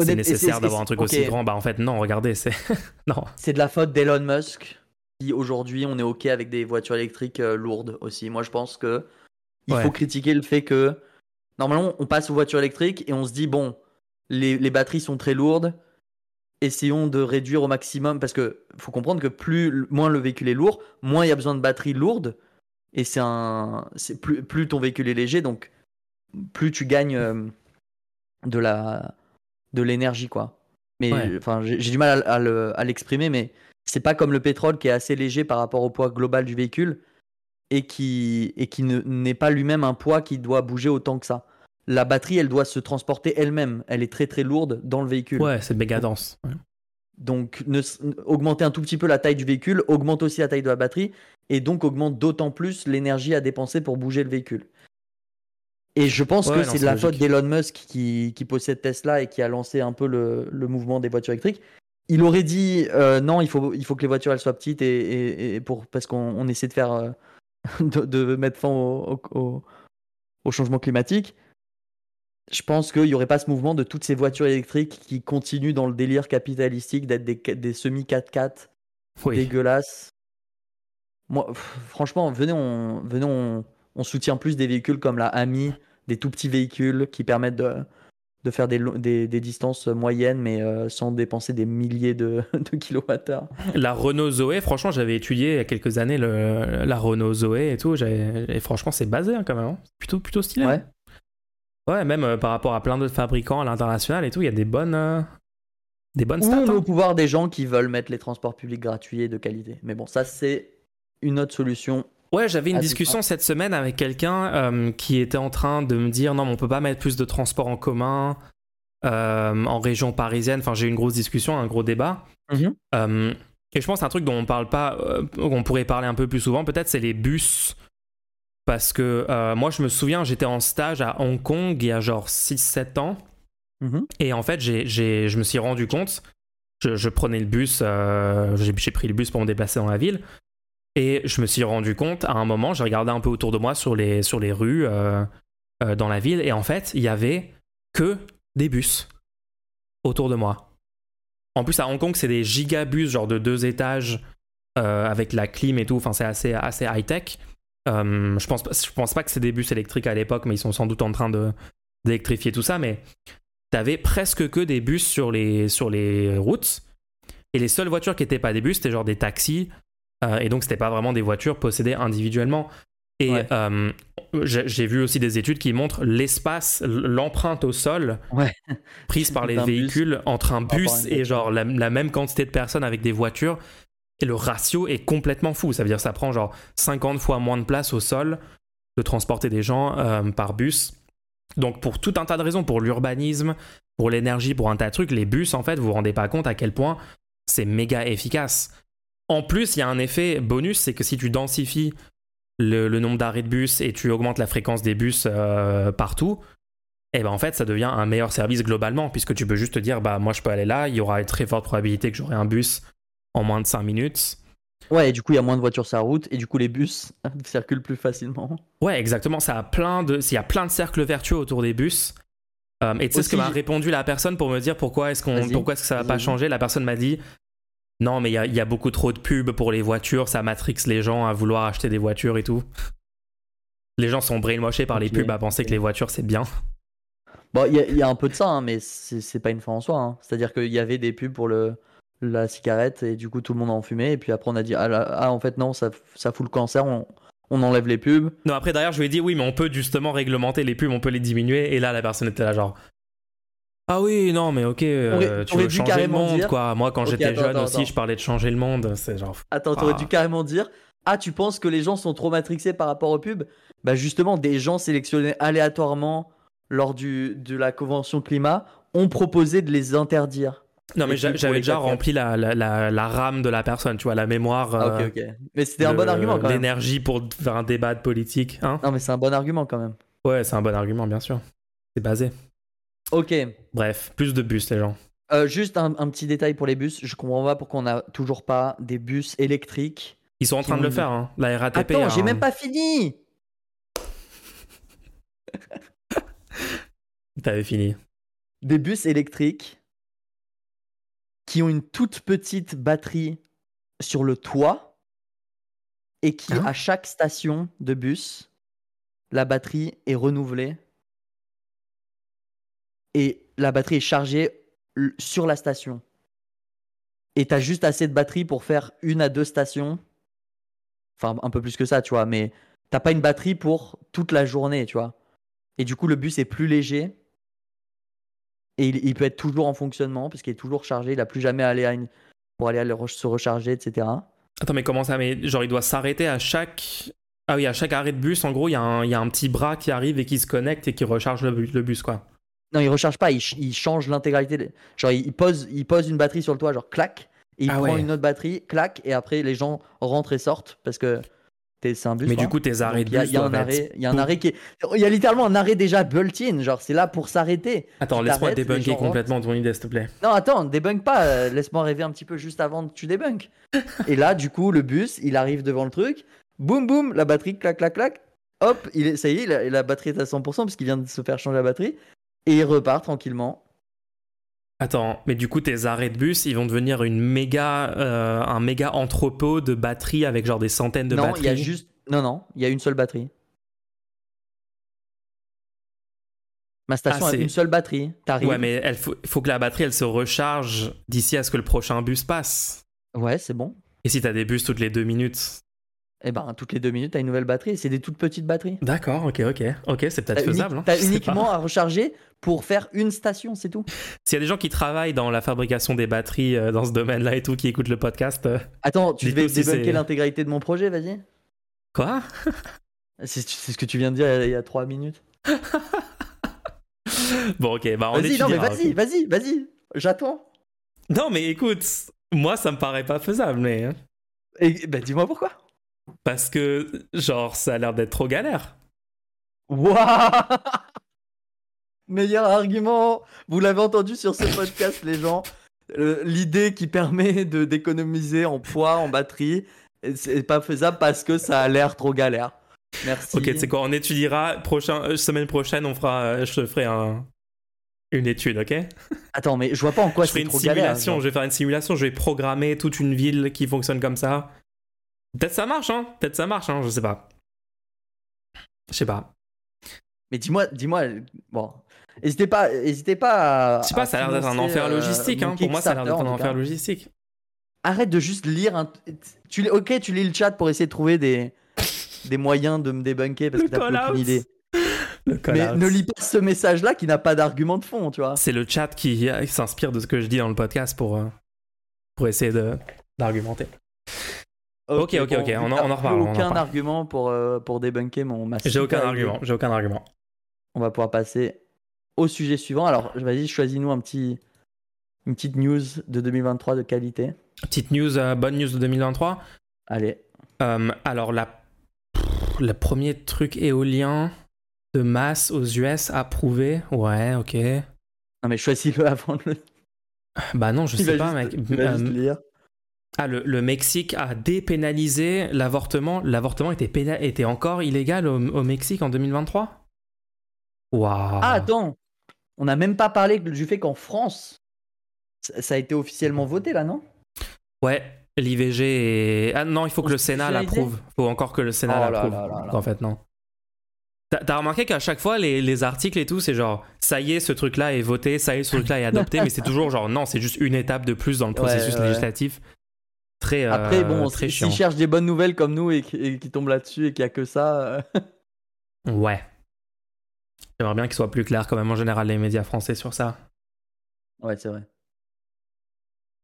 c'est nécessaire d'avoir un truc aussi grand. Bah en fait, non, regardez, c'est non. C'est de la faute d'Elon Musk. Qui aujourd'hui, on est ok avec des voitures électriques euh, lourdes aussi. Moi, je pense que il faut critiquer le fait que normalement, on passe aux voitures électriques et on se dit bon, les, les batteries sont très lourdes essayons de réduire au maximum parce que faut comprendre que plus moins le véhicule est lourd, moins il y a besoin de batteries lourdes et c'est un c'est plus plus ton véhicule est léger donc plus tu gagnes euh, de la de l'énergie quoi. Mais enfin j'ai du mal à, l'exprimer mais c'est pas comme le pétrole qui est assez léger par rapport au poids global du véhicule et qui et qui n'est pas lui-même un poids qui doit bouger autant que ça la batterie, elle doit se transporter elle-même. Elle est très très lourde dans le véhicule. Ouais, c'est méga dense. Donc, augmenter un tout petit peu la taille du véhicule augmente aussi la taille de la batterie et donc augmente d'autant plus l'énergie à dépenser pour bouger le véhicule. Et je pense que c'est de la faute d'Elon Musk qui, possède Tesla et qui a lancé un peu le, mouvement des voitures électriques. Il aurait dit euh, non, il faut, il faut que les voitures elles soient petites et, pour, parce qu'on essaie de faire euh, de, mettre fin au changement climatique je pense qu'il n'y aurait pas ce mouvement de toutes ces voitures électriques qui continuent dans le délire capitalistique d'être des, semi 4x4 dégueulasses. Moi, franchement, venez, on, venez on, soutient plus des véhicules comme la AMI, des tout petits véhicules qui permettent de, de faire des, des, distances moyennes, mais euh, sans dépenser des milliers de, de kilowattheures. La Renault Zoé, franchement, j'avais étudié il y a quelques années le, la Renault Zoé et tout, et franchement, c'est basé hein, quand même. Hein. Plutôt, plutôt stylé. Ouais. Ouais, même euh, par rapport à plein d'autres fabricants à l'international et tout, il y a des bonnes, euh, des bonnes stats. Ou au hein. pouvoir des gens qui veulent mettre les transports publics gratuits et de qualité. Mais bon, ça, c'est une autre solution. Ouais, j'avais une discussion cette semaine avec quelqu'un euh, qui était en train de me dire non, mais on peut pas mettre plus de transports en commun en région parisienne. Enfin, j'ai eu une grosse discussion, un gros débat. Mhm. et je pense un truc dont on parle pas, on pourrait parler un peu plus souvent, peut-être, c'est les bus parce que euh, moi, je me souviens, j'étais en stage à Hong Kong il y a genre 6-7 ans. Mhm. Et en fait, je me suis rendu compte, je, prenais le bus, euh, j'ai pris le bus pour me déplacer dans la ville. Et je me suis rendu compte, à un moment, j'ai regardé un peu autour de moi sur les, sur les rues euh, dans la ville. Et en fait, il y avait que des bus autour de moi. En plus, à Hong Kong, c'est des gigabus, genre de deux étages, avec la clim et tout. Enfin, c'est assez, assez high-tech. Euh, je pense je pense pas que c'est des bus électriques à l'époque, mais ils sont sans doute en train de d'électrifier tout ça. Mais t'avais presque que des bus sur les sur les routes, et les seules voitures qui étaient pas des bus, c'était genre des taxis, euh, et donc c'était pas vraiment des voitures possédées individuellement. Et euh, j'ai vu aussi des études qui montrent l'espace, l'empreinte au sol prise par les véhicules entre un bus et genre la, même quantité de personnes avec des voitures. Et le ratio est complètement fou. Ça veut dire que ça prend genre 50 fois moins de place au sol de transporter des gens euh, par bus. Donc pour tout un tas de raisons, pour l'urbanisme, pour l'énergie, pour un tas de trucs, les bus, en fait, vous vous rendez pas compte à quel point c'est méga efficace. En plus, il y a un effet bonus, c'est que si tu densifies le, nombre d'arrêts de bus et tu augmentes la fréquence des bus euh, partout, eh ben en fait ça devient un meilleur service globalement puisque tu peux juste te dire bah moi je peux aller là, il y aura une très forte probabilité que j'aurai un bus en moins de 5 minutes. Ouais, et du coup, il y a moins de voitures sur la route, et du coup, les bus circulent plus facilement. Ouais, exactement. Ça a plein de, il y a plein de cercles vertueux autour des bus. Euh, et tu sais ce que m'a répondu la personne pour me dire pourquoi est-ce qu'on, pourquoi est-ce que ça va pas changer La personne m'a dit non, mais il y, a, beaucoup trop de pubs pour les voitures, ça matrixe les gens à vouloir acheter des voitures et tout. Les gens sont brainwashés par les pubs à penser que les voitures c'est bien. Bon, il y, a un peu de ça, hein, mais c'est pas une fin en soi. Hein. C'est-à-dire qu'il y avait des pubs pour le, la cigarette et du coup tout le monde en fumait et puis après on a dit ah, ah en fait non ça, ça fout le cancer on, on, enlève les pubs non après derrière je lui ai dit oui mais on peut justement réglementer les pubs on peut les diminuer et là la personne était là genre ah oui non mais ok euh, tu veux changer le monde quoi moi quand j'étais jeune aussi je parlais de changer le monde c'est genre attends t'aurais dû carrément dire ah tu penses que les gens sont trop matrixés par rapport aux pubs? Bah justement des gens sélectionnés aléatoirement lors du, de la convention climat ont proposé de les interdire non, mais j'avais déjà rempli la, la, la, rame de la personne, tu vois, la mémoire. Ah, ok, ok. Mais c'était un bon argument quand même. L'énergie pour faire un débat politique. Hein non, mais c'est un bon argument quand même. Ouais, c'est un bon argument, bien sûr. C'est basé. Ok. Bref, plus de bus, les gens. Euh, juste un, un petit détail pour les bus. Je comprends pas pourquoi on n'a toujours pas des bus électriques. Ils sont en train de le faire, hein. La RATP. Attends, j'ai un- même pas fini. T'avais fini. Des bus électriques qui ont une toute petite batterie sur le toit et qui, Hein à chaque station de bus, la batterie est renouvelée et la batterie est chargée l- sur la station. Et t'as juste assez de batterie pour faire une à deux stations. Enfin, un peu plus que ça, tu vois, mais t'as pas une batterie pour toute la journée, tu vois. Et du coup, le bus est plus léger. Et il, peut être toujours en fonctionnement, parce qu'il est toujours chargé. Il a plus jamais à aller à pour aller se recharger, etc. Attends, mais comment ça Mais genre, il doit s'arrêter à chaque. Ah oui, à chaque arrêt de bus, en gros, il y, a un- petit bras qui arrive et qui se connecte et qui recharge le bus, quoi. Non, il recharge pas, il, ch- il change l'intégralité. de- Genre, il pose, il pose une batterie sur le toit, genre clac, et il Ah prend ouais. une autre batterie, clac, et après les gens rentrent et sortent parce que c'est un bus. Mais quoi. du coup, tes arrêts il y a, y un arrêt, il y a un arrêt qui est, il y a littéralement un arrêt déjà built-in, genre c'est là pour s'arrêter. Attends, laisse-moi débunker complètement ton idée, s'il te plaît. Non, attends, débunk pas, euh, laisse-moi rêver un petit peu juste avant que tu débunkes. et là, du coup, le bus, il arrive devant le truc, boum boum, la batterie clac clac clac, hop, il est, ça y est, la, la batterie est à 100% parce qu'il vient de se faire changer la batterie, et il repart tranquillement. Attends, mais du coup, tes arrêts de bus, ils vont devenir une méga, euh, un méga entrepôt de batteries avec genre des centaines de non, batteries. il y a juste, non non, il y a une seule batterie. Ma station Ah, a une seule batterie. T'arrives. Ouais, mais il faut, faut que la batterie, elle se recharge d'ici à ce que le prochain bus passe. Ouais, c'est bon. Et si t'as des bus toutes les deux minutes Et ben, toutes les deux minutes, t'as une nouvelle batterie. C'est des toutes petites batteries. D'accord, ok, ok. Ok, c'est peut-être faisable. hein, je sais uniquement pas. à recharger pour faire une station, c'est tout. S'il y a des gens qui travaillent dans la fabrication des batteries euh, dans ce domaine-là et tout, qui écoutent le podcast, euh, Attends, tu devais si débunker l'intégralité de mon projet, vas-y. quoi? C'est ce que tu viens de dire il y a- trois minutes. Bon, ok, bah on Vas-y, non, mais vas-y, vas-y, vas-y. J'attends. Non, mais écoute, moi, ça me paraît pas faisable, mais. hein, Et bah, dis-moi pourquoi. Parce que, genre, ça a l'air d'être trop galère. Waouh Meilleur argument. Vous l'avez entendu sur ce podcast, les gens. Euh, L'idée qui permet de d'économiser en poids, en batterie, c'est pas faisable parce que ça a l'air trop galère. Merci. Ok, c'est quoi On étudiera. Prochain, euh, semaine prochaine, on fera. euh, je te ferai un, une étude, ok? Attends, mais je vois pas en quoi c'est une trop galère. Je vais faire une simulation. Je vais programmer toute une ville qui fonctionne comme ça. Peut-être ça marche, hein Peut-être ça marche, hein Je sais pas. Je sais pas. Mais dis-moi, dis-moi. Bon, n'hésitez pas, hésitez pas. À, Je sais pas, ça a l'air d'être un enfer euh, logistique, hein. Pour moi, ça a l'air d'être un enfer cas. logistique. Arrête de juste lire un. Tu ok, tu lis le chat pour essayer de trouver des des moyens de me débunker parce Le que t'as aucune idée. Le Mais ne lis pas ce message-là qui n'a pas d'argument de fond, tu vois. C'est le chat qui, qui s'inspire de ce que je dis dans le podcast pour, euh, pour essayer de- d'argumenter. Ok, ok, ok, on en- t'as on en reparle, en Aucun argument pour, euh, pour débunker mon ma J'ai aucun argument. J'ai aucun argument. On va pouvoir passer au sujet suivant. Alors, vas-y, choisis-nous un petit, une petite news de 2023 de qualité. Petite news, euh, bonne news de 2023. Allez. Euh, alors, la, pff, le premier truc éolien de masse aux US approuvé. Ouais, ok. Non, mais choisis-le avant de le. Bah non, je Il sais pas, juste- mec. Euh, lire. Ah, le, le Mexique a dépénalisé l'avortement. L'avortement était, péna- était encore illégal au, au Mexique en 2023 Waouh. Ah, attends. On n'a même pas parlé du fait qu'en France, ça a été officiellement voté là, non? Ouais, l'IVG est... Ah non, il faut que le Sénat l'approuve. Il faut encore que le Sénat Oh l'approuve. En fait, non. T'as remarqué qu'à chaque fois, les, les articles et tout, c'est genre, ça y est, ce truc-là est voté, ça y est, ce truc-là est adopté, mais c'est toujours genre, non, c'est juste une étape de plus dans le processus ouais. législatif. Très, euh, Après, bon, très si- chiant. cherchent des bonnes nouvelles comme nous et qui, qui tombent là-dessus et qu'il n'y a que ça. euh, Ouais. J'aimerais bien qu'il soit plus clair quand même en général les médias français sur ça. Ouais, c'est vrai.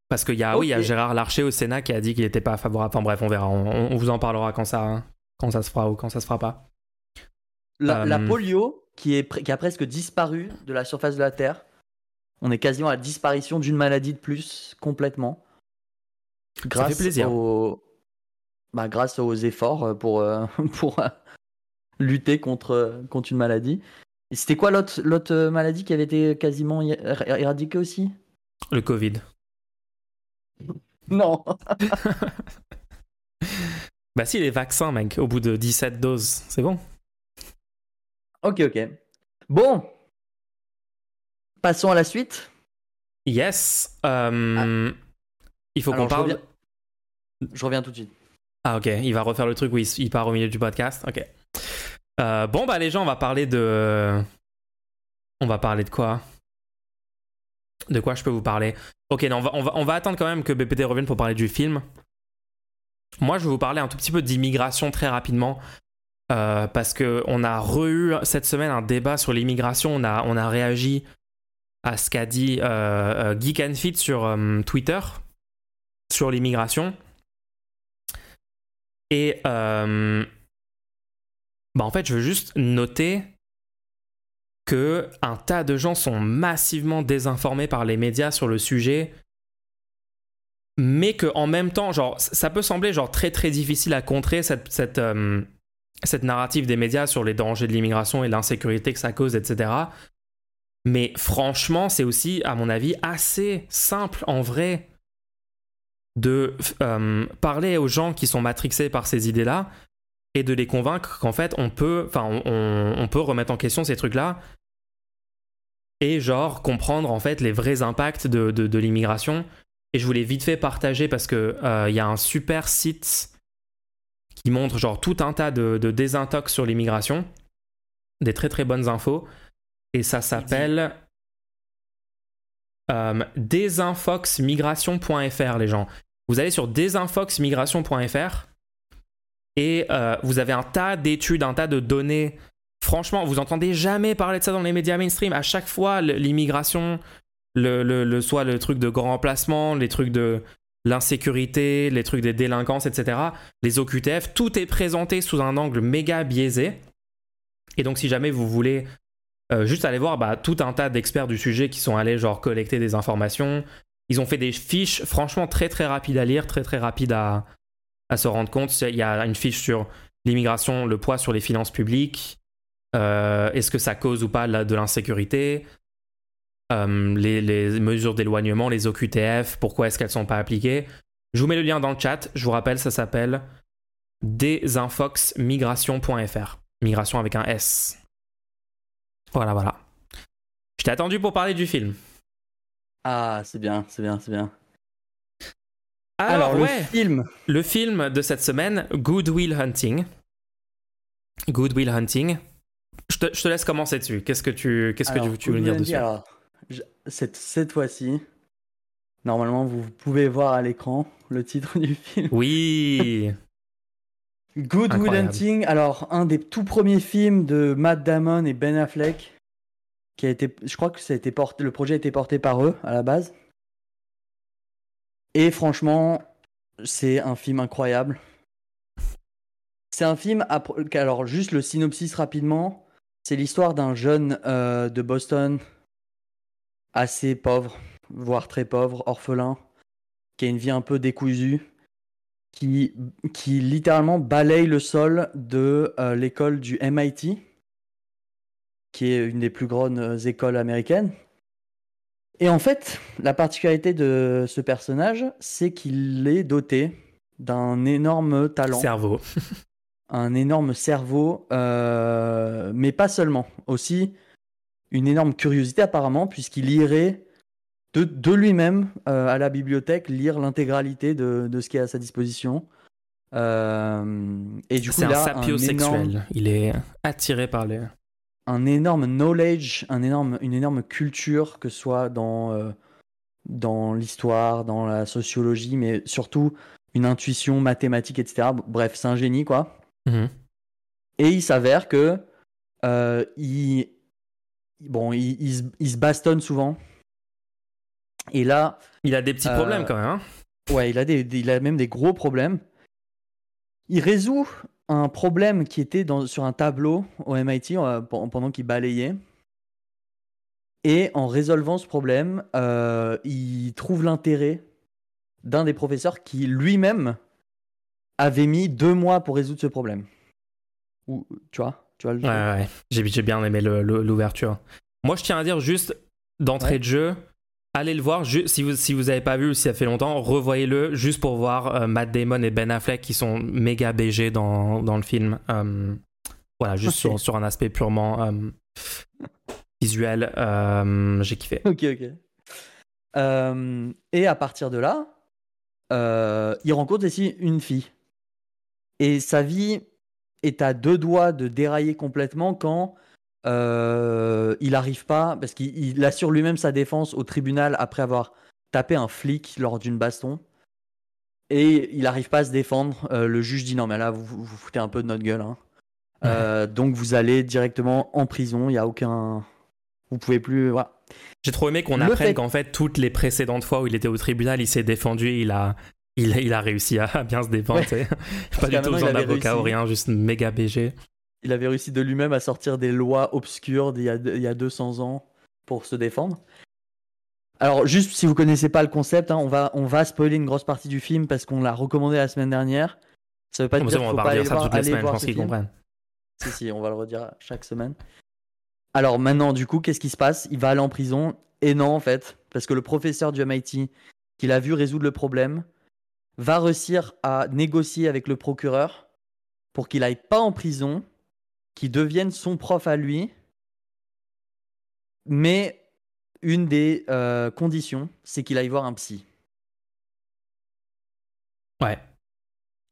Parce qu'il y a, oui, il y a. Gérard Larcher au Sénat qui a dit qu'il n'était pas favorable. Enfin bref, on verra. On, on vous en parlera quand ça, quand ça se fera ou quand ça se fera pas. La, la Euh, polio, qui, est, qui a presque disparu de la surface de la Terre, on est quasiment à la disparition d'une maladie de plus, complètement. Grâce fait plaisir. Aux, bah, grâce aux efforts euh, pour, euh, pour, euh, lutter contre, contre une maladie. C'était quoi l'autre maladie qui avait été quasiment éradiquée aussi? Le Covid. Non. Bah si, les vaccins, mec, au bout de 17 doses, c'est bon. ok, ok. Bon. Passons à la suite. Yes. euh, Il faut qu'on Alors, je parle... reviens- Je reviens tout de suite. Ah ok, il va refaire le truc où il, il part au milieu du podcast. Ok. Euh, bon bah les gens, on va parler de... On va parler de quoi? De quoi je peux vous parler? Ok, non, on va, on, va, on va attendre quand même que BPD revienne pour parler du film. Moi, je vais vous parler un tout petit peu d'immigration très rapidement. euh, parce que on a re-eu cette semaine un débat sur l'immigration. On a, on a réagi à ce qu'a dit euh, Geek and Fit sur euh, Twitter sur l'immigration. Et euh, bah en fait, je veux juste noter que un tas de gens sont massivement désinformés par les médias sur le sujet, mais que en même temps, genre, ça peut sembler genre très très difficile à contrer cette cette euh, cette narrative des médias sur les dangers de l'immigration et l'insécurité que ça cause, etc. Mais franchement, c'est aussi, à mon avis, assez simple en vrai de euh, parler aux gens qui sont matrixés par ces idées-là et de les convaincre qu'en fait on peut, enfin on, on- peut remettre en question ces trucs-là et genre comprendre en fait les vrais impacts de, de- de l'immigration. Et je voulais vite fait partager parce que euh, il y a un super site qui montre genre tout un tas de, de désintox sur l'immigration, des très très bonnes infos, et ça s'appelle euh, desinfoxmigration.fr les gens. Vous allez sur desinfoxmigration.fr et euh, vous avez un tas d'études, un tas de données. Franchement, vous entendez jamais parler de ça dans les médias mainstream. À chaque fois, l'immigration, le, soit le truc de grand remplacement, les trucs de l'insécurité, les trucs des délinquances, etc. Les OQTF, tout est présenté sous un angle méga biaisé. Et donc, si jamais vous voulez euh, juste aller voir bah, tout un tas d'experts du sujet qui sont allés genre collecter des informations. Ils ont fait des fiches franchement très très rapides à lire, très très rapides à, à se rendre compte. Il y a une fiche sur l'immigration, le poids sur les finances publiques, euh, est-ce que ça cause ou pas de l'insécurité, euh, les, les mesures d'éloignement, les OQTF, pourquoi est-ce qu'elles sont pas appliquées? Je vous mets le lien dans le chat. Je vous rappelle, ça s'appelle desinfoxmigration.fr. Migration avec un S. Voilà, voilà. Je t'ai attendu pour parler du film. Ah, c'est bien, c'est bien, c'est bien. Alors, le ouais, film. le film de cette semaine, Good Will Hunting. Good Will Hunting. Je te, je te laisse commencer dessus. Qu'est-ce que tu, qu'est-ce que tu, tu veux dire dessus? alors, je- cette, cette fois-ci, normalement, vous pouvez voir à l'écran le titre du film. Oui. Good Will Incroyable. Hunting, alors un des tout premiers films de Matt Damon et Ben Affleck, je crois que ça porté, le projet a été porté par eux à la base. Et franchement, c'est un film incroyable. C'est un film, alors juste le synopsis rapidement, c'est l'histoire d'un jeune euh, de Boston, assez pauvre, voire très pauvre, orphelin, qui a une vie un peu décousue, qui, qui littéralement balaye le sol de euh, l'école du MIT, qui est une des plus grandes euh, écoles américaines. Et en fait, la particularité de ce personnage, c'est qu'il est doté d'un énorme talent, Cerveau. un énorme cerveau, euh, mais pas seulement, aussi une énorme curiosité apparemment, puisqu'il irait de, de lui-même euh, à la bibliothèque lire l'intégralité de, de ce qui est à sa disposition. Euh, et du coup, C'est un sapiosexuel. énorme- Il est attiré par les. Un énorme knowledge, un énorme, une énorme culture, que ce soit dans, euh, dans l'histoire, dans la sociologie, mais surtout une intuition mathématique, etc. Bref, c'est un génie, quoi. Mhm. Et il s'avère que euh, il, bon, il, il se- il se bastonne souvent. Et là, Il a des petits Euh, problèmes quand même. hein. Ouais, il a, des, des- il a même des gros problèmes. Il résout un problème qui était dans, sur un tableau au MIT euh, pen- pendant qu'il balayait. Et en résolvant ce problème, euh, il trouve l'intérêt d'un des professeurs qui lui-même avait mis deux mois pour résoudre ce problème. Ou, tu vois Tu vois, le Ouais, ouais. J'ai, bien aimé l'ouverture. Moi, je tiens à dire juste d'entrée Ouais. de jeu, allez le voir. si vous si vous avez pas vu ou si ça fait longtemps, revoyez-le juste pour voir euh, Matt Damon et Ben Affleck qui sont méga BG dans, dans le film. Euh, voilà, juste sur, sur un aspect purement euh, visuel. j'ai kiffé. Ok, ok. Et à partir de là, il rencontre aussi une fille. Et sa vie est à deux doigts de dérailler complètement quand euh, il n'arrive pas, parce qu'il il assure lui-même sa défense au tribunal après avoir tapé un flic lors d'une baston. Et il n'arrive pas à se défendre. Euh, le juge dit non, mais là, vous vous vous foutez un peu de notre gueule. hein. Ouais. Euh, donc vous allez directement en prison. Il n'y a aucun. Vous pouvez plus. Voilà. J'ai trop aimé qu'on apprenne fait- qu'en fait, toutes les précédentes fois où il était au tribunal, il s'est défendu, il a, il, a- il a réussi à bien se défendre. Ouais. Pas du tout besoin d'avocat ou rien, juste méga BG. Il avait réussi de lui-même à sortir des lois obscures d'il y a, il y a 200 ans pour se défendre. Alors, juste si vous connaissez pas le concept, hein, on, va, on va spoiler une grosse partie du film parce qu'on l'a recommandé la semaine dernière. Ça veut pas Bon, dire qu'il faut va pas aller voir, toutes les semaines, je voir pense ce qu'ils film. comprennent. Si, si, on va le redire chaque semaine. Alors maintenant, du coup, qu'est-ce qui se passe? Il va aller en prison. Et non, en fait, parce que le professeur du MIT, qu'il a vu résoudre le problème, va réussir à négocier avec le procureur pour qu'il aille pas en prison, qu'il devienne son prof à lui. Mais une des euh, conditions, c'est qu'il aille voir un psy. Ouais.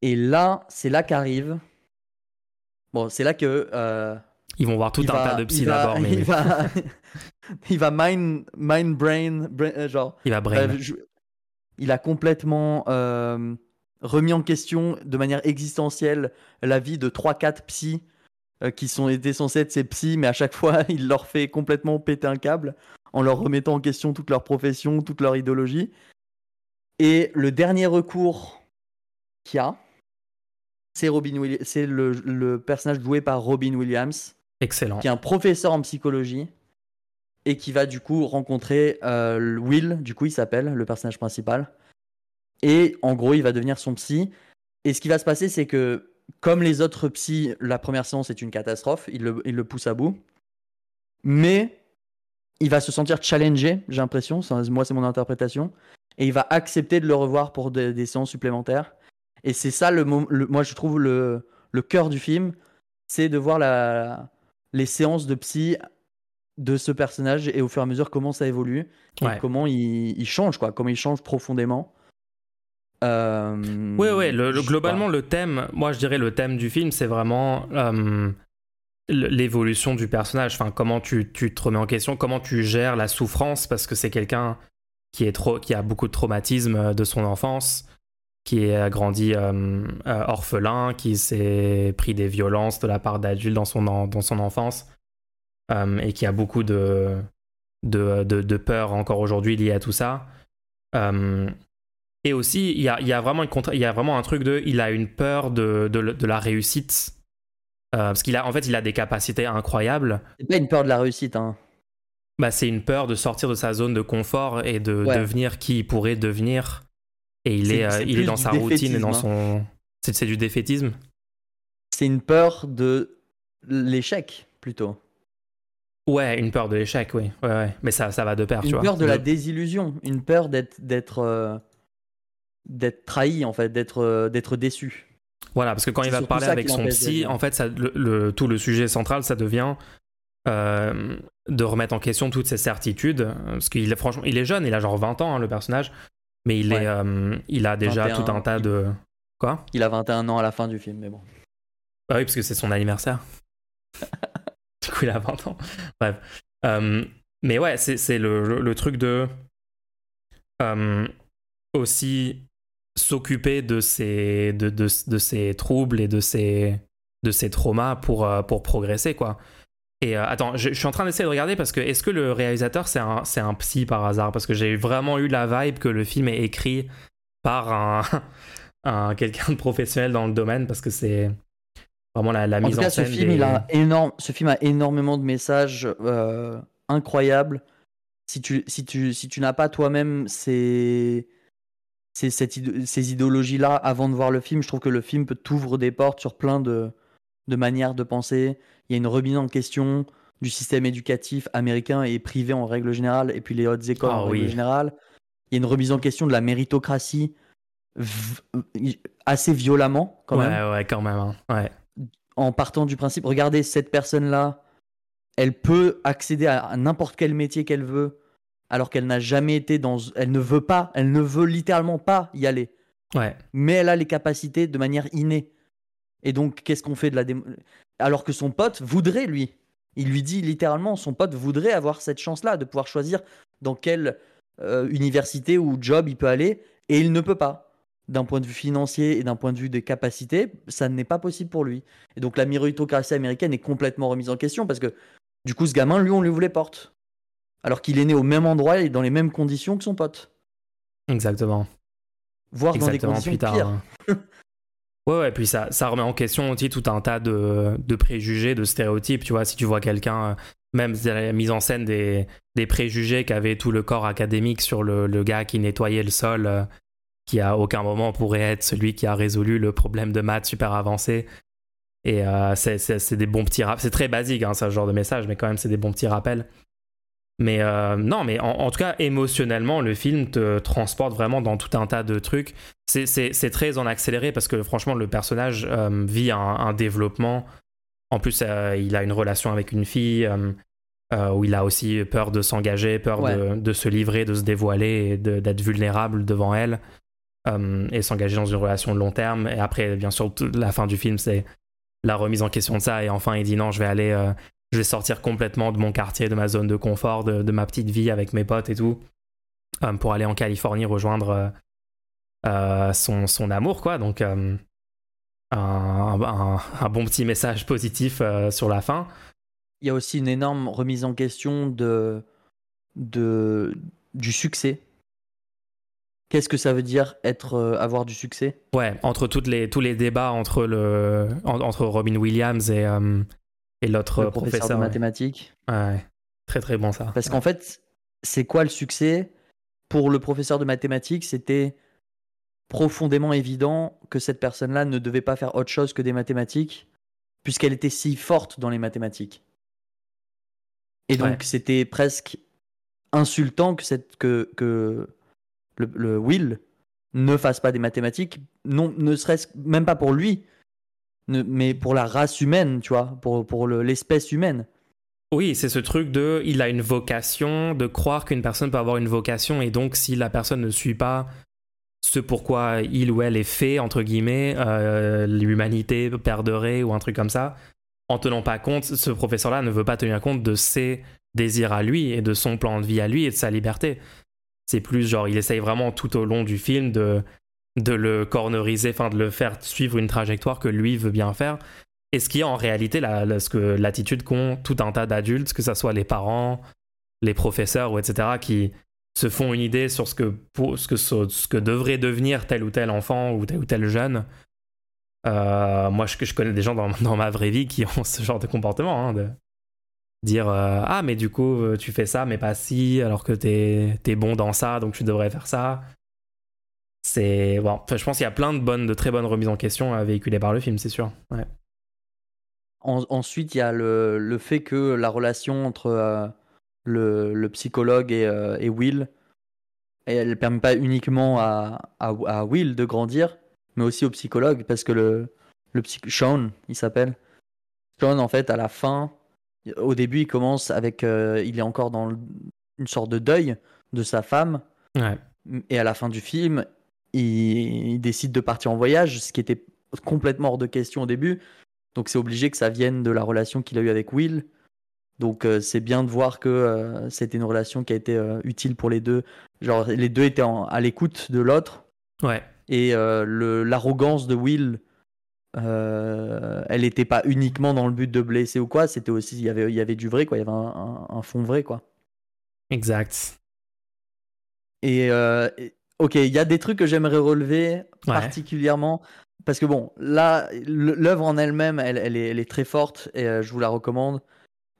Et là, c'est là qu'arrive. Bon, c'est là que euh, Ils vont voir tout un va- tas de psy d'abord, mais il va, il va mind, mind brain, brain- euh, genre, il va brain. je- il a complètement remis en question de manière existentielle la vie de 3-4 psys euh, qui sont étaient censés être ses psys, mais à chaque fois, il leur fait complètement péter un câble en leur remettant en question toute leur profession, toute leur idéologie. Et le dernier recours qu'il y a, c'est Robin c'est le, le personnage joué par Robin Williams, Excellent. qui est un professeur en psychologie et qui va du coup rencontrer euh, Will, du coup il s'appelle le personnage principal. Et en gros, il va devenir son psy. Et ce qui va se passer, c'est que comme les autres psys, la première séance est une catastrophe, il le, il le pousse à bout. Mais il va se sentir challengé, j'ai l'impression, moi c'est mon interprétation, et il va accepter de le revoir pour des, des séances supplémentaires. Et c'est ça, le, moi je trouve le, le cœur du film, c'est de voir la, les séances de psy de ce personnage et au fur et à mesure comment ça évolue et Ouais. comment il, il change, quoi, comment il change profondément. Euh, Oui, oui, le, le- je- globalement, le thème, moi je dirais le thème du film, c'est vraiment euh, l'évolution du personnage. Enfin, comment tu, tu te remets en question, comment tu gères la souffrance, parce que c'est quelqu'un qui, est trop, qui a beaucoup de traumatismes euh, de son enfance, qui a grandi euh, euh, orphelin, qui s'est pris des violences de la part d'adultes dans son, dans son enfance, et qui a beaucoup de, de, de, de peur encore aujourd'hui liées à tout ça. Et aussi, il y a, il y, a vraiment une contra- il y a vraiment un truc de. Il a une peur de, de, de la réussite. Euh, parce qu'il a, en fait, il a des capacités incroyables. C'est pas une peur de la réussite, hein. Bah, c'est une peur de sortir de sa zone de confort et de Ouais. devenir qui il pourrait devenir. Et il C'est- est, euh, c'est il est dans sa routine et dans défaitisme, hein. son. C'est c'est du défaitisme. C'est une peur de l'échec, plutôt. Ouais, une peur de l'échec, oui. Ouais, ouais. Mais ça, ça va de pair, tu Une vois. peur de la désillusion, une peur d'être d'être euh, d'être trahi en fait, d'être euh, d'être déçu. Voilà, parce que quand il va parler avec son psy, en fait, ça, le, le- tout le sujet central, ça devient euh, de remettre en question toutes ses certitudes. Parce qu'il est franchement, il est jeune, il a genre 20 ans, hein, le personnage, mais il, Ouais. est, euh, il a déjà 21, tout un tas de. Quoi? Il a 21 ans à la fin du film, mais bon. Bah oui, parce que c'est son anniversaire. du coup, il a 20 ans. Bref. Euh, mais ouais, c'est c'est le, le- truc de. euh, aussi s'occuper de ses, de, de, de ses troubles et de ses, de ses traumas pour, euh, pour progresser, quoi. Et euh, attends, je, je suis en train d'essayer de regarder parce que est-ce que le réalisateur c'est un, c'est un psy par hasard? Parce que j'ai vraiment eu la vibe que le film est écrit par un, un quelqu'un de professionnel dans le domaine parce que c'est vraiment la, la En mise tout en cas, ce scène. film, des- il a énorme, ce film a énormément de messages euh, incroyables. Si tu, si tu, si tu n'as pas toi-même ces, ces, cette ces idéologies-là avant de voir le film, je trouve que le film peut t'ouvrir des portes sur plein de, de manière de penser. Il y a une remise en question du système éducatif américain et privé en règle générale, et puis les hautes écoles Ah en oui. règle générale. Il y a une remise en question de la méritocratie assez violemment, quand ouais, même, ouais, quand même. hein. Ouais. en partant du principe, regardez, cette personne-là, elle peut accéder à, à n'importe quel métier qu'elle veut, alors qu'elle n'a jamais été dans... Elle ne veut pas, elle ne veut littéralement pas y aller. Ouais. mais elle a les capacités de manière innée. Et donc, qu'est-ce qu'on fait de la démo Alors que son pote voudrait, lui. Il lui dit littéralement, son pote voudrait avoir cette chance-là, de pouvoir choisir dans quelle euh, université ou job il peut aller, et il ne peut pas. D'un point de vue financier et d'un point de vue des capacités, ça n'est pas possible pour lui. Et donc, la méritocratie américaine est complètement remise en question, parce que du coup, ce gamin, lui, on lui ouvre les portes. Alors qu'il est né au même endroit et dans les mêmes conditions que son pote. Exactement. Voire dans des Exactement, conditions plus tard. pires. ouais, ouais, puis ça, ça remet en question aussi tout un tas de, de préjugés, de stéréotypes. Tu vois, si tu vois quelqu'un, euh, même la mise en scène des, des préjugés qu'avait tout le corps académique sur le, le gars qui nettoyait le sol, euh, qui à aucun moment pourrait être celui qui a résolu le problème de maths super avancé. Et euh, c'est des bons petits rappels. C'est très basique, hein, ce genre de message, mais quand même, c'est des bons petits rappels. Mais euh, non, mais en, en tout cas, émotionnellement, le film te transporte vraiment dans tout un tas de trucs. C'est- C'est c'est très en accéléré parce que franchement, le personnage euh, vit un, un développement. En plus, euh, il a une relation avec une fille où il a aussi peur de s'engager, peur de, de se livrer, de se dévoiler et de- d'être vulnérable devant elle et s'engager dans une relation de long terme. Et après, bien sûr, la fin du film, c'est la remise en question de ça. Et enfin, il dit non, je vais aller, je vais sortir complètement de mon quartier, de ma zone de confort, de, de ma petite vie avec mes potes et tout, euh, pour aller en Californie rejoindre euh, euh, son, son amour, quoi. Donc, un, un- un bon petit message positif sur la fin. il y a aussi une énorme remise en question de, de, du succès. Qu'est-ce que ça veut dire être, euh, avoir du succès? Ouais, entre toutes les, tous les débats entre, le, en- entre Robin Williams et, euh, et l'autre professeur, professeur. de ouais. mathématiques. Ouais, très très bon ça. Parce qu'en fait, c'est quoi le succès? Pour le professeur de mathématiques, c'était profondément évident que cette personne-là ne devait pas faire autre chose que des mathématiques, puisqu'elle était si forte dans les mathématiques. Et donc, Ouais. c'était presque insultant que, cette, que, que le, le Will ne fasse pas des mathématiques, non, ne serait-ce même pas pour lui, mais pour la race humaine, tu vois, pour, pour le- l'espèce humaine. Oui, c'est ce truc de il a une vocation, de croire qu'une personne peut avoir une vocation, et donc si la personne ne suit pas ce pourquoi il ou elle est fait, entre guillemets, euh, l'humanité perdrait ou un truc comme ça, en tenant pas compte, ce professeur-là ne veut pas tenir compte de ses désirs à lui et de son plan de vie à lui et de sa liberté. C'est plus genre, il essaye vraiment tout au long du film de, de le corneriser, enfin de le faire suivre une trajectoire que lui veut bien faire. Et ce qui est en réalité que l'attitude qu'ont tout un tas d'adultes, que ce soit les parents, les professeurs ou etc., qui se font une idée sur ce que, pour- ce que, devrait devenir tel ou tel enfant ou tel ou tel jeune. Euh, moi, je, connais des gens dans, ma vraie vie qui ont ce genre de comportement, hein, de dire euh, ah mais du coup tu fais ça mais pas si alors que t'es es bon dans ça donc tu devrais faire ça. C'est bon, je pense qu'il y a plein de bonnes, de très bonnes remises en question à véhiculer par le film, c'est sûr. Ouais. En- ensuite, il y a le, le fait que la relation entre euh, le, le psychologue et, euh, et Will, elle ne permet pas uniquement à, à, à Will de grandir, mais aussi au psychologue, parce que le, le psy- Sean, il s'appelle. Sean, en fait, à la fin, au début, il commence avec. euh, il est encore dans une sorte de deuil de sa femme, Ouais. et à la fin du film, il, il décide de partir en voyage, ce qui était complètement hors de question au début. Donc c'est obligé que ça vienne de la relation qu'il a eue avec Will. Donc euh, c'est bien de voir que euh, c'était une relation qui a été euh, utile pour les deux. Genre les deux étaient en- à l'écoute de l'autre. Ouais. Et l'arrogance de Will, elle n'était pas uniquement dans le but de blesser ou quoi. C'était aussi, il y avait, il y avait du vrai, quoi. Il y avait un, un- un fond vrai, quoi. Exact. Et et- ok, il y a des trucs que j'aimerais relever Ouais. particulièrement parce que bon, là, l'œuvre en elle-même, elle, elle est, elle est très forte et euh, je vous la recommande.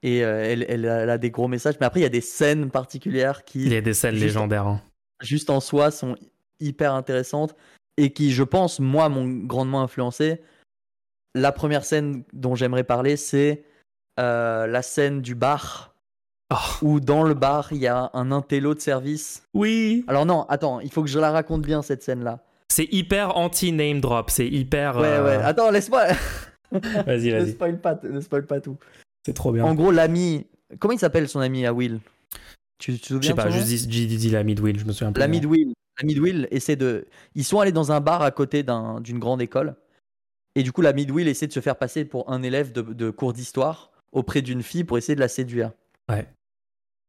Et euh, elle, elle a, elle a des gros messages, mais après il y a des scènes particulières Il qui, y a des scènes Juste- légendaires. hein. juste en soi, sont hyper intéressantes et qui, je pense, moi, m'ont grandement influencé. la première scène dont j'aimerais parler, c'est euh, la scène du bar. Oh. Où dans le bar, il y a un intello de service. Oui. Alors non, attends, il faut que je la raconte bien cette scène-là. C'est hyper anti-name drop, c'est hyper. Ouais, euh, ouais. Attends, laisse-moi. Vas-y, ne vas-y. spoil pas, ne spoil pas tout. C'est trop bien. En gros, l'ami. Comment il s'appelle son ami à Will? Tu tu te Je souviens sais de pas, juste dis, dis, dis l'ami de Will, je me souviens plus. L'ami de Will. L'ami de Will essaie de. Ils sont allés dans un bar à côté d'un- d'une grande école. Et du coup, l'ami de Will essaie de se faire passer pour un élève de, de cours d'histoire auprès d'une fille pour essayer de la séduire. Ouais.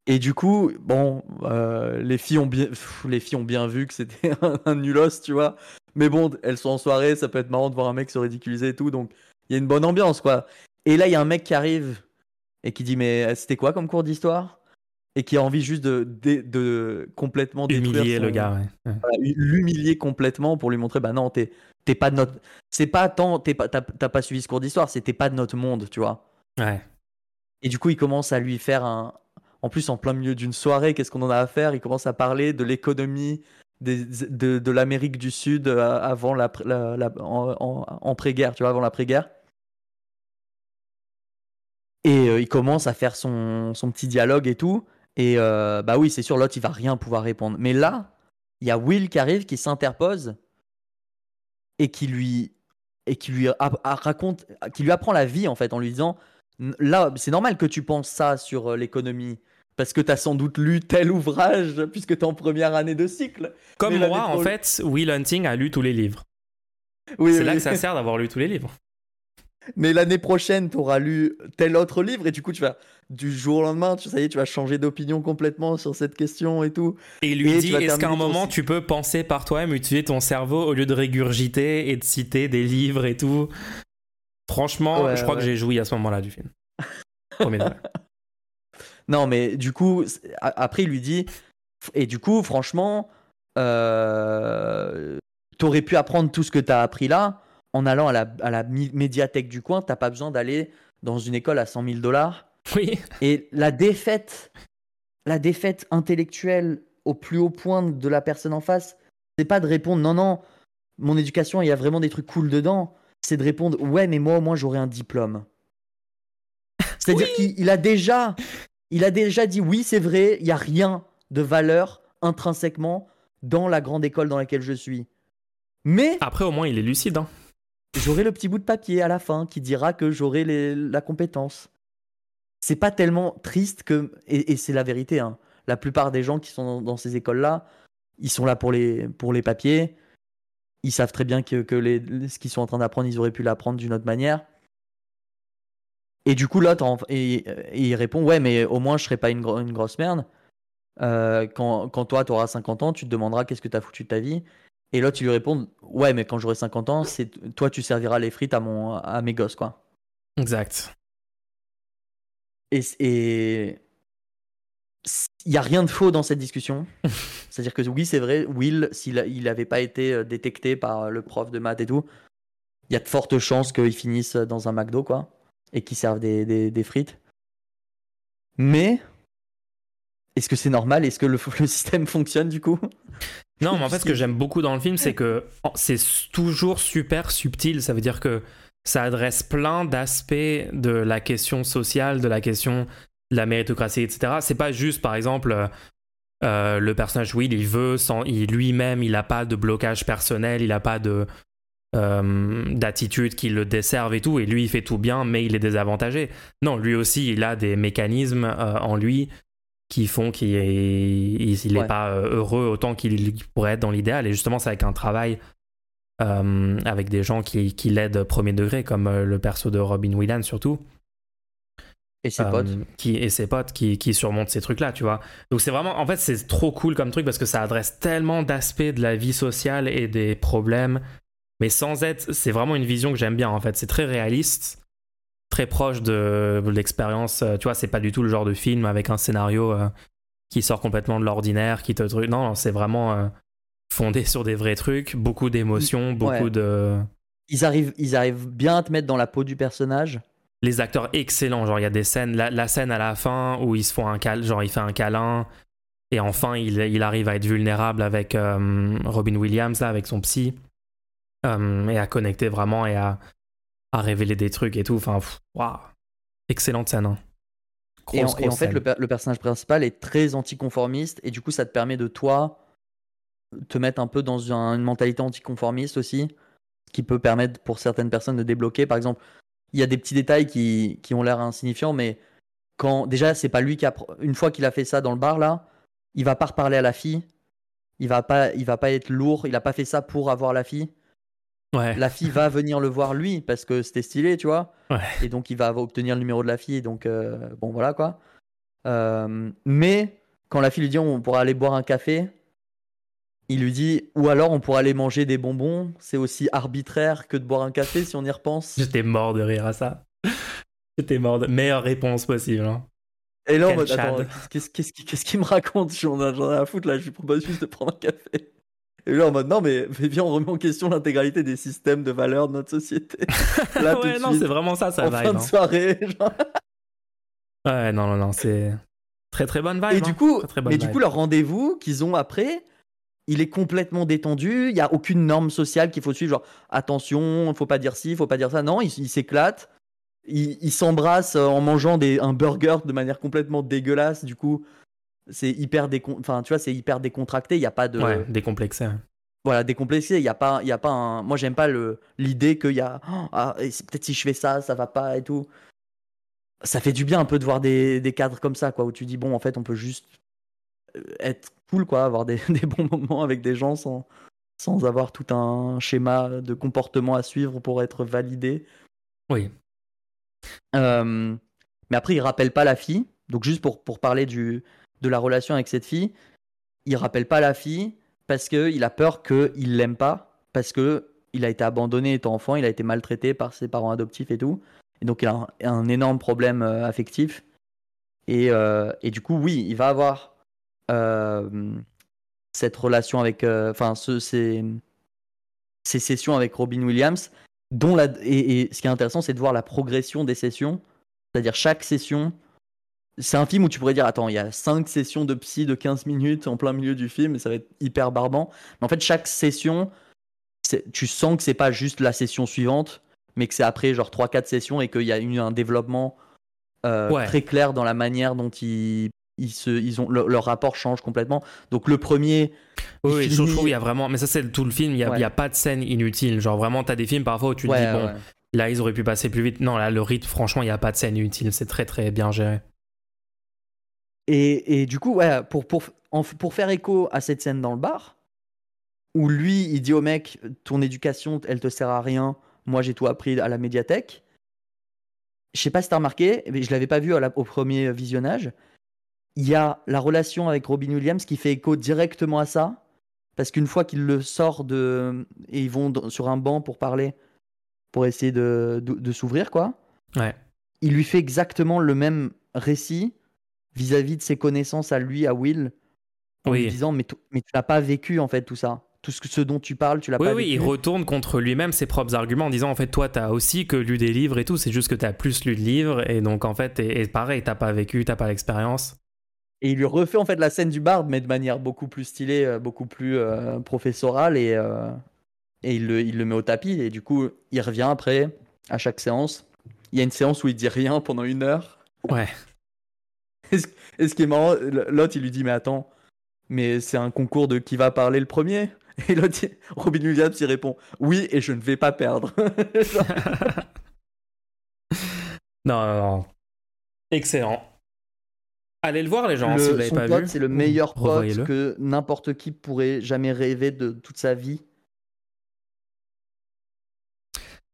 Et du coup, bon, euh, les, filles ont bien, pff, les filles ont bien vu que c'était un, un nulos, tu vois. Mais bon, elles sont en soirée, ça peut être marrant de voir un mec se ridiculiser et tout. Donc, il y a une bonne ambiance, quoi. Et là, il y a un mec qui arrive et qui dit Mais c'était quoi comme cours d'histoire? Et qui a envie juste de, de, de complètement détruire Humilier son- le gars, ouais. Ouais. voilà, l'humilier complètement pour lui montrer bah non t'es t'es pas de notre c'est pas tant t'es pas t'as t'as pas suivi ce cours d'histoire c'est t'es pas de notre monde tu vois Ouais. Et du coup il commence à lui faire un en plus en plein milieu d'une soirée qu'est-ce qu'on en a à faire? Il commence à parler de l'économie de, de l'Amérique du Sud euh, avant la, en, pré-guerre tu vois avant l'après-guerre et euh, il commence à faire son, son petit dialogue et tout. Et euh, bah oui c'est sûr l'autre il va rien pouvoir répondre. Mais là il y a Will qui arrive, qui s'interpose et qui lui et qui lui raconte, qui lui apprend la vie en fait en lui disant là c'est normal que tu penses ça sur euh, l'économie parce que tu as sans doute lu tel ouvrage puisque tu es en première année de cycle. Comme moi, en fait, Will Hunting a lu tous les livres. Oui, C'est oui, là que ça sert d'avoir lu tous les livres. Mais l'année prochaine, tu auras lu tel autre livre et du coup, tu vas du jour au lendemain, tu, ça y est, tu vas changer d'opinion complètement sur cette question et tout. Et lui Et dit est-ce qu'à un moment tu peux penser par toi-même, utiliser ton cerveau au lieu de régurgiter et de citer des livres et tout? Franchement, Ouais, je crois que j'ai joui à ce moment-là du film. Non, mais du coup, après, il lui dit Et du coup, franchement, euh, t'aurais pu apprendre tout ce que t'as appris là en allant à la, à la médiathèque du coin. T'as pas besoin d'aller dans une école à 100 000 dollars. Oui, Et la défaite, la défaite intellectuelle au plus haut point de la personne en face, c'est pas de répondre non, non, mon éducation, il y a vraiment des trucs cool dedans. C'est de répondre ouais, mais moi, au moins, j'aurai un diplôme. C'est-à-dire qu'il il a déjà, il a déjà dit oui, c'est vrai, il y a rien de valeur intrinsèquement dans la grande école dans laquelle je suis. Mais après au moins il est lucide. hein. j'aurai le petit bout de papier à la fin qui dira que j'aurai les- la compétence. C'est pas tellement triste que. Et, et c'est la vérité, hein. La plupart des gens qui sont dans, dans ces écoles-là, ils sont là pour les, pour les papiers. Ils savent très bien que, que les, ce qu'ils sont en train d'apprendre, ils auraient pu l'apprendre d'une autre manière. Et du coup, l'autre, et, et il répond Ouais, mais au moins, je serai pas une, gro- une grosse merde. Euh, quand, quand toi, tu auras 50 ans, tu te demanderas qu'est-ce que tu as foutu de ta vie. Et l'autre, il lui répond Ouais, mais quand j'aurai 50 ans, c'est toi, tu serviras les frites à, mon, à mes gosses, quoi. Exact. Et et- il y a rien de faux dans cette discussion. C'est-à-dire que oui, c'est vrai, Will, s'il n'avait pas été euh, détecté par le prof de maths et tout, il y a de fortes chances qu'il finisse dans un McDo, quoi, et qu'il serve des, des- des frites. Mais est-ce que c'est normal? Est-ce que le, le système fonctionne du coup? Non, mais en fait, ce que j'aime beaucoup dans le film, c'est que c'est toujours super subtil. Ça veut dire que ça adresse plein d'aspects de la question sociale, de la question la méritocratie, etc. C'est pas juste, par exemple, euh, euh, le personnage Will, il veut, sans, il lui-même, il n'a pas de blocage personnel, il n'a pas de euh, d'attitude qui le desserve et tout, et lui, il fait tout bien, mais il est désavantagé. Non, lui aussi, il a des mécanismes euh, en lui qui font qu'il est, il, il est Ouais. pas heureux autant qu'il pourrait être dans l'idéal. Et justement, c'est avec un travail avec des gens qui, qui l'aident premier degré, comme le perso de Robin Williams surtout. Et ses Euh, potes Qui, et ses potes qui, qui surmontent ces trucs-là, tu vois. Donc c'est vraiment, en fait, c'est trop cool comme truc parce que ça adresse tellement d'aspects de la vie sociale et des problèmes, mais sans être, c'est vraiment une vision que j'aime bien, en fait. C'est très réaliste, très proche de l'expérience, euh, tu vois, c'est pas du tout le genre de film avec un scénario euh, qui sort complètement de l'ordinaire, qui te... truc- Non, non, c'est vraiment euh, fondé sur des vrais trucs, beaucoup d'émotions, beaucoup Ouais. de... ils arrivent, ils arrivent bien à te mettre dans la peau du personnage. Les acteurs excellents. Genre, il y a des scènes, la, la scène à la fin où ils se font un câlin, genre, il fait un câlin, et enfin, il, il arrive à être vulnérable avec euh, Robin Williams, là, avec son psy, euh, et à connecter vraiment, et à, à révéler des trucs et tout. Enfin, waouh. Excellente scène. Hein. et, en, fait, le, le, personnage principal est très anticonformiste et du coup, ça te permet de toi te mettre un peu dans une mentalité anticonformiste aussi, qui peut permettre pour certaines personnes de débloquer. Par exemple, il y a des petits détails qui, qui ont l'air insignifiants, mais quand déjà, c'est pas lui qui a. Une fois qu'il a fait ça dans le bar là, il va pas reparler à la fille. Il va pas, il va pas être lourd. Il a pas fait ça pour avoir la fille. Ouais. La fille va venir le voir lui parce que c'était stylé, tu vois. Ouais. Et donc il va obtenir le numéro de la fille. Donc euh, bon, voilà quoi. Euh, mais quand la fille lui dit on pourra aller boire un café, il lui dit ou alors on pourra aller manger des bonbons. C'est aussi arbitraire que de boire un café si on y repense. J'étais mort de rire à ça. J'étais mort de meilleure réponse possible. Hein. Et là, en mode, attends, qu'est-ce qu'il me raconte J'en ai à foutre là, je lui propose juste de prendre un café. Et là, en mode, non, mais, viens, on remet en question l'intégralité des systèmes de valeurs de notre société. Là, ouais, non, c'est vraiment ça, ça En fin de hein. soirée, genre. Ouais, non, non, non, c'est très très bonne vibe. Et du coup, mais du coup, leur rendez-vous qu'ils ont après, il est complètement détendu. Il n'y a aucune norme sociale qu'il faut suivre. Genre, attention, il faut pas dire ci, il faut pas dire ça. Non, il, s'éclate. Il, s'embrasse en mangeant des, un burger de manière complètement dégueulasse. Du coup, c'est hyper, enfin, tu vois, c'est hyper décontracté. Il n'y a pas de. Ouais, décomplexé. Voilà, décomplexé. Il y a pas, il y a pas un. Moi, j'aime pas l'idée qu'il y a. Oh, ah, peut-être si je fais ça, ça va pas et tout. Ça fait du bien un peu de voir des, des cadres comme ça, quoi, où tu dis bon, en fait, on peut juste euh, être cool, quoi, avoir des, bons moments avec des gens sans, sans avoir tout un schéma de comportement à suivre pour être validé. Oui. Euh, mais après, il rappelle pas la fille. Donc, juste pour, pour parler du, de la relation avec cette fille, il rappelle pas la fille parce qu'il a peur qu'il l'aime pas, parce que il a été abandonné étant enfant, il a été maltraité par ses parents adoptifs et tout. Et donc, il a un, énorme problème euh, affectif. Et, euh, et, du coup, oui, il va avoir cette relation avec, euh, enfin, ce, ces, ces, sessions avec Robin Williams, dont la, et, ce qui est intéressant, c'est de voir la progression des sessions, c'est-à-dire chaque session. C'est un film où tu pourrais dire, attends, il y a 5 sessions de psy de 15 minutes en plein milieu du film, et ça va être hyper barbant. Mais en fait, chaque session, tu sens que c'est pas juste la session suivante, mais que c'est après genre 3-4 sessions et qu'il y a eu un développement euh, très clair dans la manière dont il ils se, ils ont, leur rapport change complètement. Donc le premier. Oui, je trouve il y a vraiment. Mais ça, c'est tout le film. Il n'y a, a, pas de scène inutile. Genre vraiment, tu as des films parfois où tu te dis, bon, là, ils auraient pu passer plus vite. Non, là, le rythme, franchement, il n'y a pas de scène inutile. C'est très, très bien géré. Et, et du coup, ouais, pour, pour, pour faire écho à cette scène dans le bar, où lui, il dit au mec, ton éducation, elle te sert à rien. Moi, j'ai tout appris à la médiathèque. Je sais pas si t'as remarqué, mais je l'avais pas vu au premier visionnage il y a la relation avec Robin Williams qui fait écho directement à ça? Parce qu'une fois qu'il le sort de. et ils vont sur un banc pour parler, pour essayer de, de, s'ouvrir, quoi. Ouais. Il lui fait exactement le même récit vis-à-vis de ses connaissances à lui, à Will, en lui disant Mais, mais tu n'as pas vécu, en fait, tout ça. Tout ce, ce dont tu parles, tu l'as pas vécu. Oui, il retourne contre lui-même ses propres arguments en disant En fait, toi, tu as aussi que lu des livres et tout, c'est juste que tu as plus lu de livres, et donc, en fait, et, et pareil, t'as pas vécu, t'as pas l'expérience. Et il lui refait en fait la scène du barde, mais de manière beaucoup plus stylée, euh, beaucoup plus euh, professorale, et, euh, et il, le, il, le, met au tapis. Et du coup, il revient après, à chaque séance. Il y a une séance où il dit rien pendant une heure. Ouais. Et ce, qui est marrant, l'autre il lui dit Mais attends, mais c'est un concours de qui va parler le premier? Et l'autre, Robin Williams, il répond Oui, et je ne vais pas perdre. non, non, non. Excellent. Allez le voir, les gens, si vous l'avez pas vu. C'est le meilleur pote que n'importe qui pourrait jamais rêver de toute sa vie.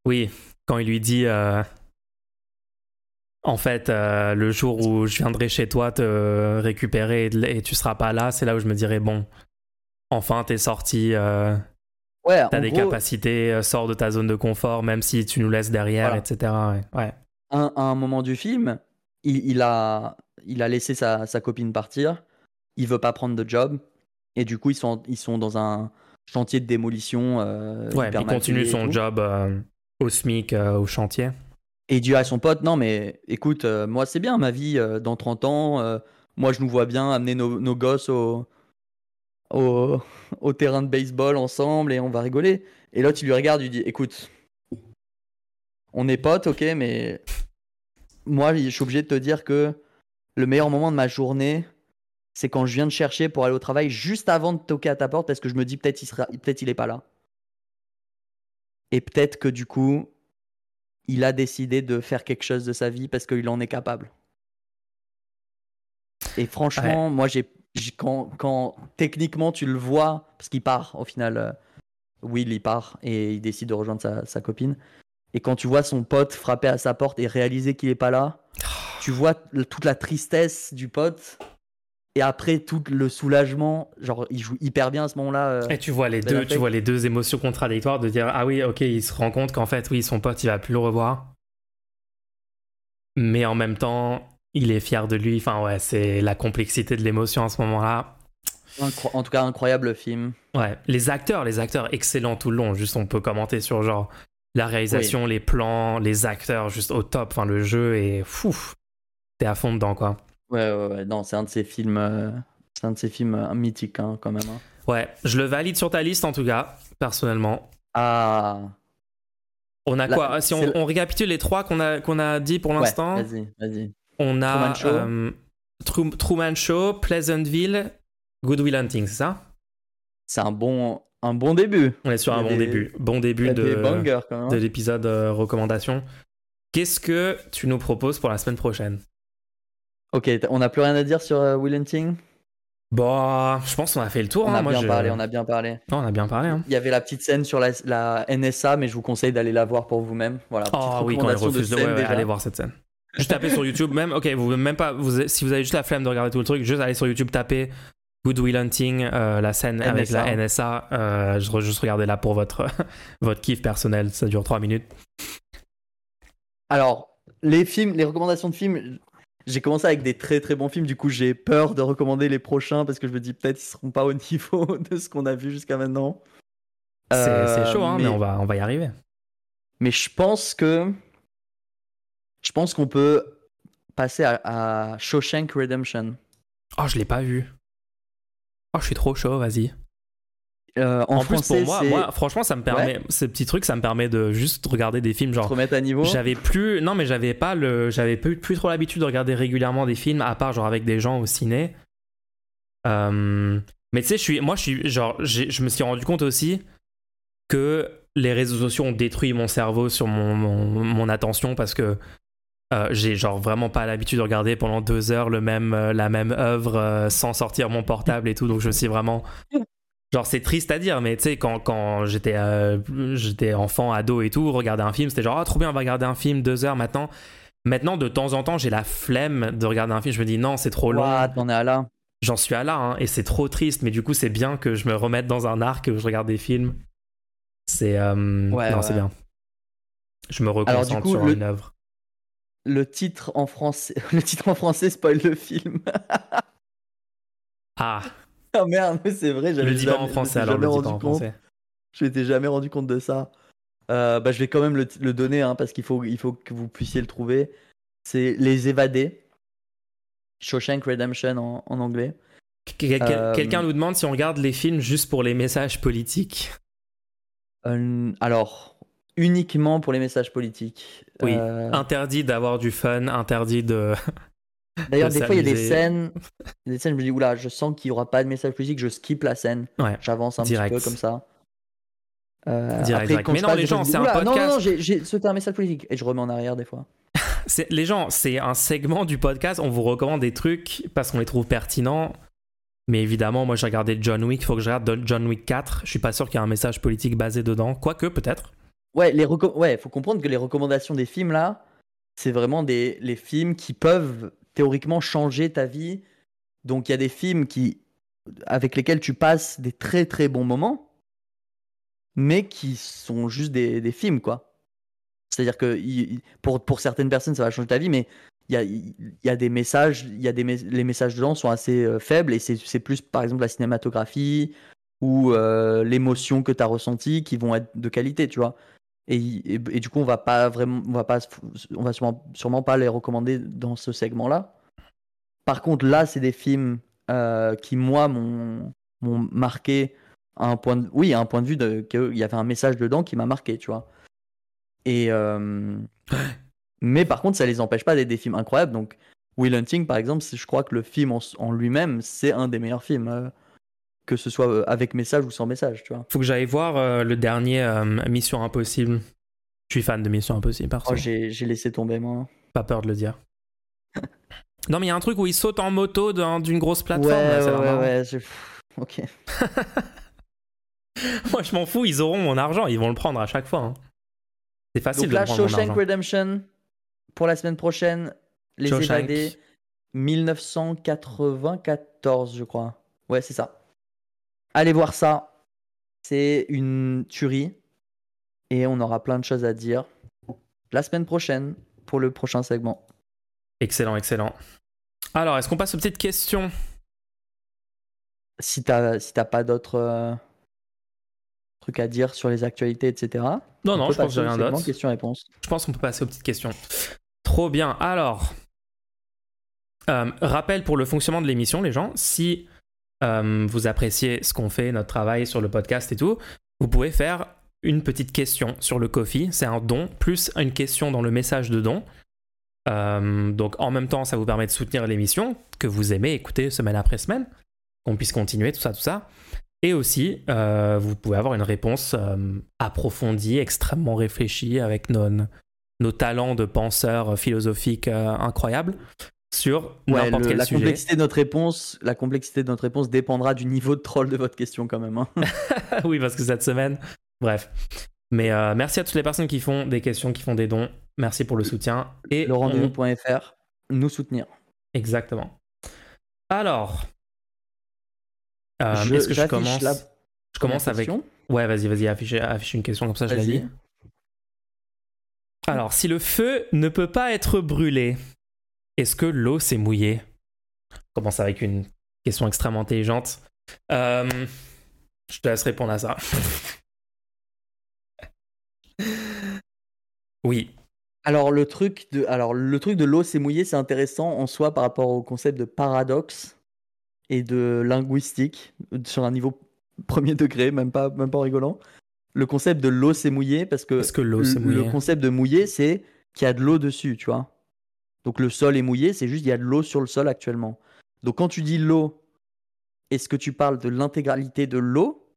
Oui, quand il lui dit euh, En fait, euh, le jour où je viendrai chez toi te récupérer et, tu seras pas là, c'est là où je me dirais Bon, enfin, t'es sorti. Euh, ouais, t'as des capacités, sors de ta zone de confort, même si tu nous laisses derrière, etc. Ouais. À, un moment du film, il, a, il a laissé sa, copine partir, il veut pas prendre de job, et du coup, ils sont, ils sont dans un chantier de démolition. Euh, ouais, il continue son job euh, au SMIC, euh, au chantier. Et il dit à son pote Non, mais écoute, moi, c'est bien ma vie dans 30 ans. moi, je nous vois bien amener nos, gosses au, au, au, terrain de baseball ensemble et on va rigoler. Et l'autre, il lui regarde, il dit Écoute, on est potes, ok, mais moi, je suis obligé de te dire que le meilleur moment de ma journée, c'est quand je viens de chercher pour aller au travail juste avant de toquer à ta porte parce que je me dis peut-être il sera, peut-être il est pas là. Et peut-être que du coup, il a décidé de faire quelque chose de sa vie parce qu'il en est capable. Et franchement, moi, j'ai, quand, quand, techniquement tu le vois, parce qu'il part au final, euh, Will il part et il décide de rejoindre sa, sa, copine. Et quand tu vois son pote frapper à sa porte et réaliser qu'il est pas là, tu vois toute la tristesse du pote et après tout le soulagement genre il joue hyper bien à ce moment-là euh, et tu vois les deux tu vois les deux émotions contradictoires de dire ah oui ok il se rend compte qu'en fait oui son pote il va plus le revoir. Mais en même temps il est fier de lui. Enfin ouais c'est la complexité de l'émotion à ce moment-là. En tout cas incroyable film. Ouais les acteurs les acteurs excellents tout le long juste on peut commenter sur genre la réalisation les plans les acteurs juste au top. Enfin le jeu est fou t'es à fond dedans quoi Ouais, ouais, ouais. Non, c'est un de ces films, euh, c'est un de ces films euh, mythiques hein, quand même. Hein. Ouais, je le valide sur ta liste en tout cas, personnellement. Ah. On a quoi? Si on, récapitule les trois qu'on a, qu'on a dit pour l'instant. vas-y, vas-y. On a Truman Show. Euh, Truman Show, Pleasantville, Good Will Hunting, c'est ça? C'est un bon, un bon début. On est sur un bon début. Bon début de, hein. de l'épisode recommandation. Qu'est-ce que tu nous proposes pour la semaine prochaine? Ok, on n'a plus rien à dire sur euh, Will Hunting Bah, je pense qu'on a fait le tour. On a hein, bien parlé, on a bien parlé. Non, on a bien parlé. Hein. Il y avait la petite scène sur la, NSA, mais je vous conseille d'aller la voir pour vous-même. Voilà. Oh oui, quand elle refuse de, ouais, aller voir cette scène. Juste taper sur YouTube, même. Ok, vous même pas. Vous, si vous avez juste la flemme de regarder tout le truc, juste aller sur YouTube, taper Good Will Hunting, euh, la scène avec la NSA. Euh, juste regarder là pour votre votre kiff personnel. Ça dure 3 minutes. Alors, les films, les recommandations de films, j'ai commencé avec des très très bons films, du coup j'ai peur de recommander les prochains parce que je me dis peut-être ils seront pas au niveau de ce qu'on a vu jusqu'à maintenant. C'est euh, chaud, hein, mais... on, va, on va y arriver. Mais je pense que. Je pense qu'on peut passer à, à Shawshank Redemption. Oh, je l'ai pas vu. Oh, je suis trop chaud, vas-y. Euh, en, plus, pour moi, moi, franchement, ça me permet, ce petit truc, ça me permet de juste regarder des films genre. remettre à niveau. J'avais plus, non, mais j'avais pas le, j'avais plus, plus trop l'habitude de regarder régulièrement des films, à part genre avec des gens au ciné. Euh, mais tu sais, je suis, moi, je suis, genre, je me suis rendu compte aussi que les réseaux sociaux ont détruit mon cerveau sur mon, mon, attention parce que euh, j'ai genre vraiment pas l'habitude de regarder pendant deux heures le même, la même œuvre sans sortir mon portable et tout. Donc je me suis vraiment Genre, c'est triste à dire, mais tu sais, quand, quand j'étais euh, j'étais enfant, ado et tout, regarder un film, c'était genre, ah, trop bien, on va regarder un film, deux heures maintenant. Maintenant, de temps en temps, j'ai la flemme de regarder un film. Je me dis, non, c'est trop long. T'en es à là. J'en suis à là, hein, et c'est trop triste, mais du coup, c'est bien que je me remette dans un arc, que je regarde des films. C'est. Euh... Ouais, non, c'est bien. Je me reconcentre sur une œuvre. Le titre en français, le titre en français spoil le film. ah. Ah merde, c'est vrai, j'avais le pas en français alors, le dis pas en français. Je m'étais jamais rendu compte de ça. Euh, bah, je vais quand même le, donner hein, parce qu'il faut, il faut que vous puissiez le trouver. C'est Les Évadés. Shawshank Redemption en, anglais. Euh, quelqu'un nous demande si on regarde les films juste pour les messages politiques. Euh, alors, uniquement pour les messages politiques. Oui, interdit d'avoir du fun, interdit de. D'ailleurs, des fois, il y a des scènes, des scènes, je me dis, oula, je sens qu'il n'y aura pas de message politique, je skip la scène. J'avance un petit peu comme ça. Euh, direct, Mais non, les gens, c'est un podcast. Non, non, j'ai sauté un message politique et je remets en arrière des fois. les gens, c'est un segment du podcast. On vous recommande des trucs parce qu'on les trouve pertinents. Mais évidemment, moi j'ai regardé John Wick, il faut que je regarde John Wick 4. Je suis pas sûr qu'il y ait un message politique basé dedans. Quoique, peut-être. Ouais, les ouais, faut comprendre que les recommandations des films là, c'est vraiment des les films qui peuvent théoriquement changer ta vie. Donc il y a des films qui, avec lesquels tu passes des très très bons moments, mais qui sont juste des, des films, quoi. C'est-à-dire que pour, pour certaines personnes, ça va changer ta vie, mais il y a, y a, des messages, y a des les messages dedans sont assez euh, faibles et c'est plus par exemple la cinématographie ou euh, l'émotion que tu as ressentie qui vont être de qualité, tu vois. Et, du coup, on va pas vraiment, on va pas, on va sûrement, pas les recommander dans ce segment-là. Par contre, là, c'est des films euh, qui moi m'ont marqué à un point de, oui, un point de vue de qu'il y avait un message dedans qui m'a marqué, tu vois. Et euh, mais par contre, ça les empêche pas d'être des films incroyables. Donc, Will Hunting, par exemple, je crois que le film en, en lui-même, c'est un des meilleurs films, euh, que ce soit euh, avec message ou sans message, tu vois. Faut que j'aille voir euh, le dernier euh, Mission Impossible. Je suis fan de Mission Impossible, perso. Oh, j'ai j'ai laissé tomber moi. Pas peur de le dire. non, mais il y a un truc où il saute en moto d'un- d'une grosse Ouais, plateforme. là, ouais, marrant. ouais, j'ai- pff, Ok. Moi, je m'en fous, ils auront mon argent, ils vont le prendre à chaque fois. hein. C'est facile Donc de là, prendre mon Shawshank argent. Redemption pour la semaine prochaine. Les Shawshank. évadés 1994, je crois. Ouais, c'est ça. Allez voir ça. C'est une tuerie. Et on aura plein de choses à dire la semaine prochaine pour le prochain segment. Excellent, excellent. Alors, est-ce qu'on passe aux petites questions? Si t'as si pas d'autres euh, trucs à dire sur les actualités, etc. Non, on non, je pense que j'ai rien d'autre. Je pense qu'on peut passer aux petites questions. Trop bien. Alors, euh, rappel pour le fonctionnement de l'émission, les gens, si euh, vous appréciez ce qu'on fait, notre travail sur le podcast et tout, vous pouvez faire une petite question sur le Kofi. C'est un don, plus une question dans le message de don. Euh, donc en même temps, ça vous permet de soutenir l'émission que vous aimez écouter semaine après semaine, qu'on puisse continuer, tout ça, tout ça. Et aussi, euh, vous pouvez avoir une réponse approfondie, extrêmement réfléchie, avec nos, talents de penseurs philosophiques incroyables sur Ouais, n'importe le- quel la sujet. complexité de notre réponse, la complexité de notre réponse dépendra du niveau de troll de votre question quand même. hein. oui, parce que cette semaine, bref. Mais euh, merci à toutes les personnes qui font des questions, qui font des dons. Merci pour le soutien. Et on- rendez-vous.fr, nous soutenir. Exactement. Alors, euh, Je- est-ce que je commence la Je commence avec. Ouais, vas-y, vas-y, affiche, affiche une question comme ça, je la lis. Alors, si le feu ne peut pas être brûlé, est-ce que l'eau s'est mouillée Je commence avec une question extrêmement intelligente. Euh, je te laisse répondre à ça. oui. Alors le truc de, alors le truc de l'eau s'est mouillé, c'est intéressant en soi par rapport au concept de paradoxe et de linguistique sur un niveau premier degré, même pas, même pas en rigolant. Le concept de l'eau s'est mouillé parce que que l'eau le, le mouillée concept de mouillé, c'est qu'il y a de l'eau dessus, tu vois. Donc le sol est mouillé, c'est juste qu'il y a de l'eau sur le sol actuellement. Donc quand tu dis l'eau, est-ce que tu parles de l'intégralité de l'eau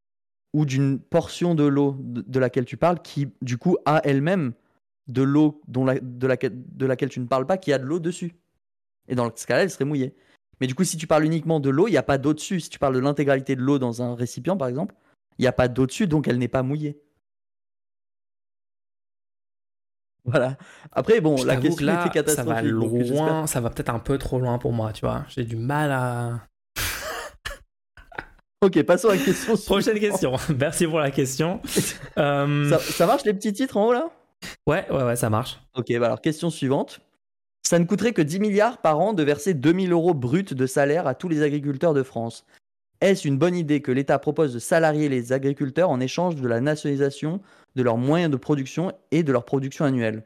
ou d'une portion de l'eau de, laquelle tu parles qui, du coup, a elle-même de l'eau de, laquelle, de laquelle tu ne parles pas qui a de l'eau dessus? Et dans ce cas-là, elle serait mouillée. Mais du coup, si tu parles uniquement de l'eau, il n'y a pas d'eau dessus. Si tu parles de l'intégralité de l'eau dans un récipient, par exemple, il n'y a pas d'eau dessus, donc elle n'est pas mouillée. Voilà. Après, bon, Je la que question là, était ça va catastrophique. donc j'espère- loin, ça va peut-être un peu trop loin pour moi, tu vois. J'ai du mal à. Ok, passons à la question Prochaine suivante. question. Merci pour la question. Euh, Ça, ça marche les petits titres en haut là? Ouais, ouais, ouais, ça marche. Ok, bah alors question suivante. Ça ne coûterait que 10 milliards par an de verser 2000 euros bruts de salaire à tous les agriculteurs de France. Est-ce une bonne idée que l'État propose de salarier les agriculteurs en échange de la nationalisation de leurs moyens de production et de leur production annuelle?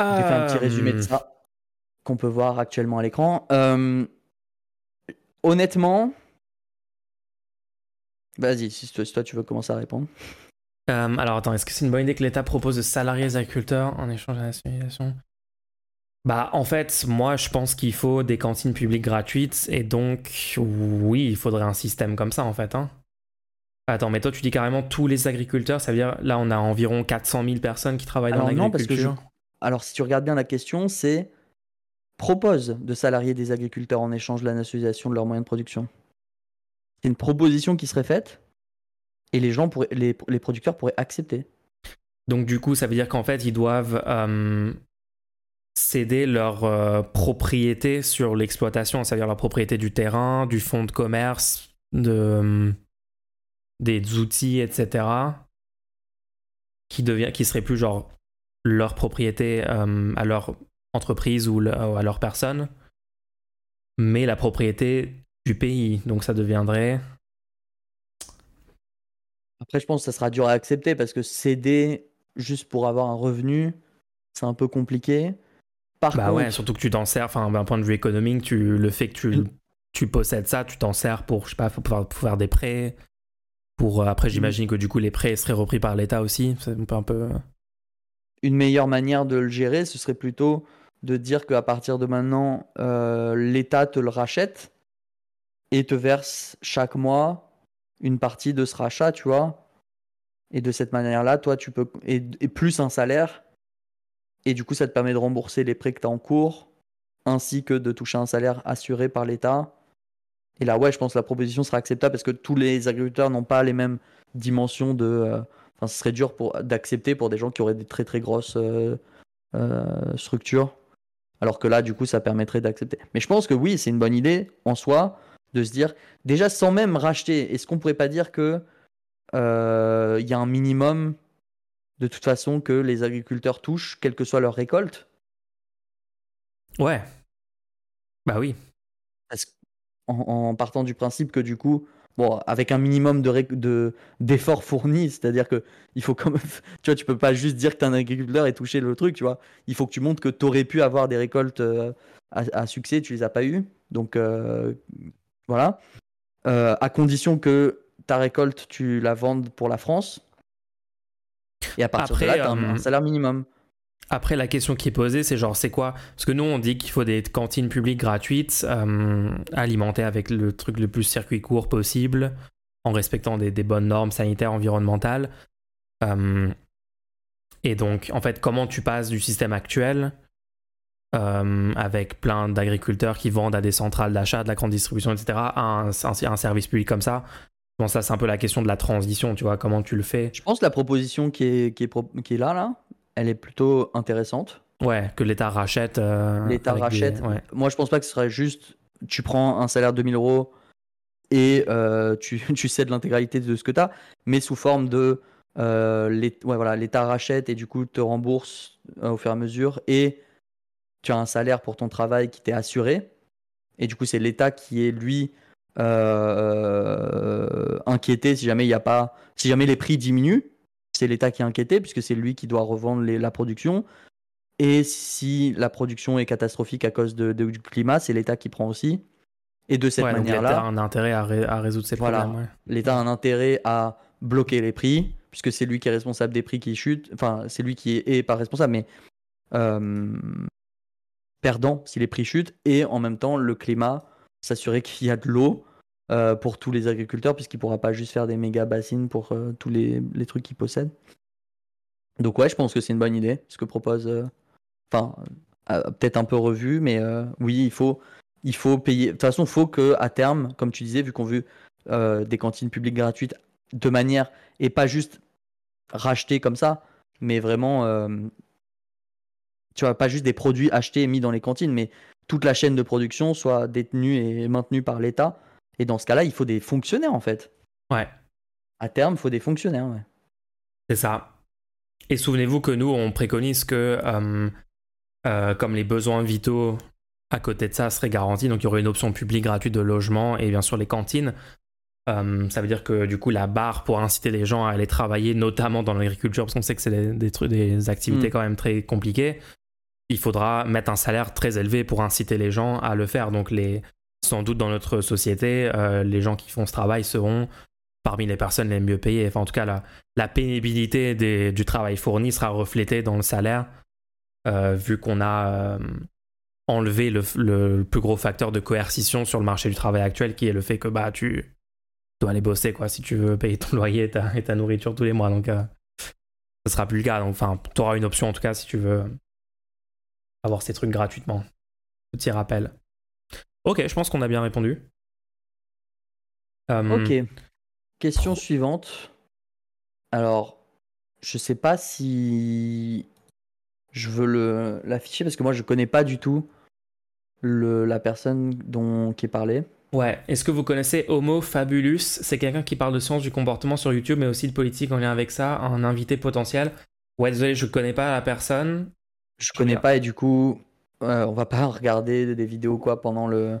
J'ai fait un petit résumé de Euh, ça qu'on peut voir actuellement à l'écran. Euh, honnêtement, vas-y, si toi, si toi tu veux commencer à répondre. euh, alors attends, est-ce que c'est une bonne idée que l'État propose de salarier les agriculteurs en échange de la nationalisation? Bah en fait, moi je pense qu'il faut des cantines publiques gratuites et donc oui, il faudrait un système comme ça en fait. Hein. Attends, mais toi tu dis carrément tous les agriculteurs, ça veut dire là on a environ 400 000 personnes qui travaillent dans Alors non, parce que je- l'agriculture. Alors, si tu regardes bien la question, c'est propose de salarier des agriculteurs en échange de la nationalisation de leurs moyens de production. C'est une proposition qui serait faite et les gens pourraient, les, les producteurs pourraient accepter. Donc du coup, ça veut dire qu'en fait, ils doivent euh, céder leur euh, propriété sur l'exploitation, c'est-à-dire leur propriété du terrain, du fonds de commerce, de, euh, des outils, etc. Qui, devient, qui serait plus genre leur propriété euh, à leur entreprise ou ou à leur personne, mais la propriété du pays. Donc ça deviendrait... Après, je pense que ça sera dur à accepter parce que céder juste pour avoir un revenu, c'est un peu compliqué. Par Bah contre, ouais, surtout que tu t'en sers, enfin d'un point de vue économique, tu, le fait que tu, Mm. tu possèdes ça, tu t'en sers pour, je sais pas, pour faire des prêts. Pour, euh, après, j'imagine que du coup, les prêts seraient repris par l'État aussi. C'est un peu, un peu. Une meilleure manière de le gérer, ce serait plutôt de dire qu'à partir de maintenant, euh, l'État te le rachète et te verse chaque mois une partie de ce rachat, tu vois. Et de cette manière-là, toi, tu peux. Et, et plus un salaire. Et du coup, ça te permet de rembourser les prêts que tu as en cours, ainsi que de toucher un salaire assuré par l'État. Et là, ouais, je pense que la proposition sera acceptable parce que tous les agriculteurs n'ont pas les mêmes dimensions de. euh, Enfin, ce serait dur pour d'accepter pour des gens qui auraient des très très grosses euh, euh, structures. Alors que là, du coup, ça permettrait d'accepter. Mais je pense que oui, c'est une bonne idée en soi de se dire, déjà sans même racheter, est-ce qu'on pourrait pas dire que il y a un minimum de toute façon que les agriculteurs touchent, quelle que soit leur récolte? Ouais. Bah oui. Parce en, en partant du principe que du coup, bon, avec un minimum de d'efforts fournis, c'est-à-dire que il faut quand même, tu vois, tu peux pas juste dire que tu es un agriculteur et toucher le truc, tu vois. Il faut que tu montres que tu aurais pu avoir des récoltes euh, à, à succès, tu les as pas eu, donc euh, voilà. Euh, à condition que ta récolte, tu la vendes pour la France. Et à partir Après, de là, un, euh, un salaire minimum. Après, la question qui est posée, c'est genre, c'est quoi? Parce que nous, on dit qu'il faut des cantines publiques gratuites, euh, alimentées avec le truc le plus circuit court possible, en respectant des, des bonnes normes sanitaires, environnementales. Euh, et donc, en fait, comment tu passes du système actuel, euh, avec plein d'agriculteurs qui vendent à des centrales d'achat, de la grande distribution, etc., à un, un- un service public comme ça Bon, ça, c'est un peu la question de la transition, tu vois, comment tu le fais Je pense que la proposition qui est, qui est, qui est là, là, elle est plutôt intéressante. Ouais, que l'État rachète. euh, L'État des- rachète. ouais. Moi, je pense pas que ce serait juste tu prends un salaire de 2000 euros et euh, tu, tu cèdes l'intégralité de ce que tu as, mais sous forme de euh, l'É- ouais, voilà, l'État rachète et du coup te rembourse au fur et à mesure et tu as un salaire pour ton travail qui t'est assuré. Et du coup, c'est l'État qui est lui euh, inquiété si jamais il y a pas, si jamais les prix diminuent, c'est l'État qui est inquiété puisque c'est lui qui doit revendre les- la production. Et si la production est catastrophique à cause de, de- du climat, c'est l'État qui prend aussi. Et de cette Ouais, donc l'État a manière-là, un intérêt à, ré- à résoudre ces Voilà. problèmes. ouais. l'État a un intérêt à bloquer les prix, puisque c'est lui qui est responsable des prix qui chutent. Enfin, c'est lui qui est, est pas responsable, mais euh, perdant si les prix chutent. Et en même temps, le climat, s'assurer qu'il y a de l'eau euh, pour tous les agriculteurs, puisqu'il ne pourra pas juste faire des méga bassines pour euh, tous les, les trucs qu'il possède. Donc ouais, je pense que c'est une bonne idée, ce que propose... euh, Enfin, peut-être un peu revu, mais oui, il faut, payer. De toute façon, il faut que terme, comme tu disais, vu qu'on veut des cantines publiques gratuites de manière et pas juste racheter comme ça, mais vraiment, tu vois, pas juste des produits achetés et mis dans les cantines, mais toute la chaîne de production soit détenue et maintenue par l'État. Et dans ce cas-là, il faut des fonctionnaires en fait. Ouais. À terme, il faut des fonctionnaires. Ouais. C'est ça. Et souvenez-vous que nous, on préconise que, euh, euh, comme les besoins vitaux à côté de ça seraient garantis, donc il y aurait une option publique gratuite de logement et bien sûr les cantines. Euh, ça veut dire que du coup, la barre pour inciter les gens à aller travailler, notamment dans l'agriculture, parce qu'on sait que c'est des, des, trucs- des activités Mm. quand même très compliquées, il faudra mettre un salaire très élevé pour inciter les gens à le faire. Donc, sans doute dans notre société, euh, les gens qui font ce travail seront parmi les personnes les mieux payées. Enfin, en tout cas, la, pénibilité du travail fourni sera reflétée dans le salaire, euh, vu qu'on a euh, enlevé le, plus gros facteur de coercition sur le marché du travail actuel, qui est le fait que bah, tu dois aller bosser quoi, si tu veux payer ton loyer et ta, nourriture tous les mois. Donc, ce sera plus le cas. Enfin, tu auras une option en tout cas si tu veux avoir ces trucs gratuitement. Petit rappel. Ok, je pense qu'on a bien répondu. Euh, Ok. Question suivante. Alors, je sais pas si je veux l'afficher parce que moi je connais pas du tout le, la personne dont qui est parlé. Ouais, est-ce que vous connaissez Homo Fabulus? C'est quelqu'un qui parle de sciences du comportement sur YouTube, mais aussi de politique en lien avec ça, un invité potentiel. Ouais, désolé, je connais pas la personne. Je connais pas et du coup euh, on va pas regarder des vidéos quoi pendant le.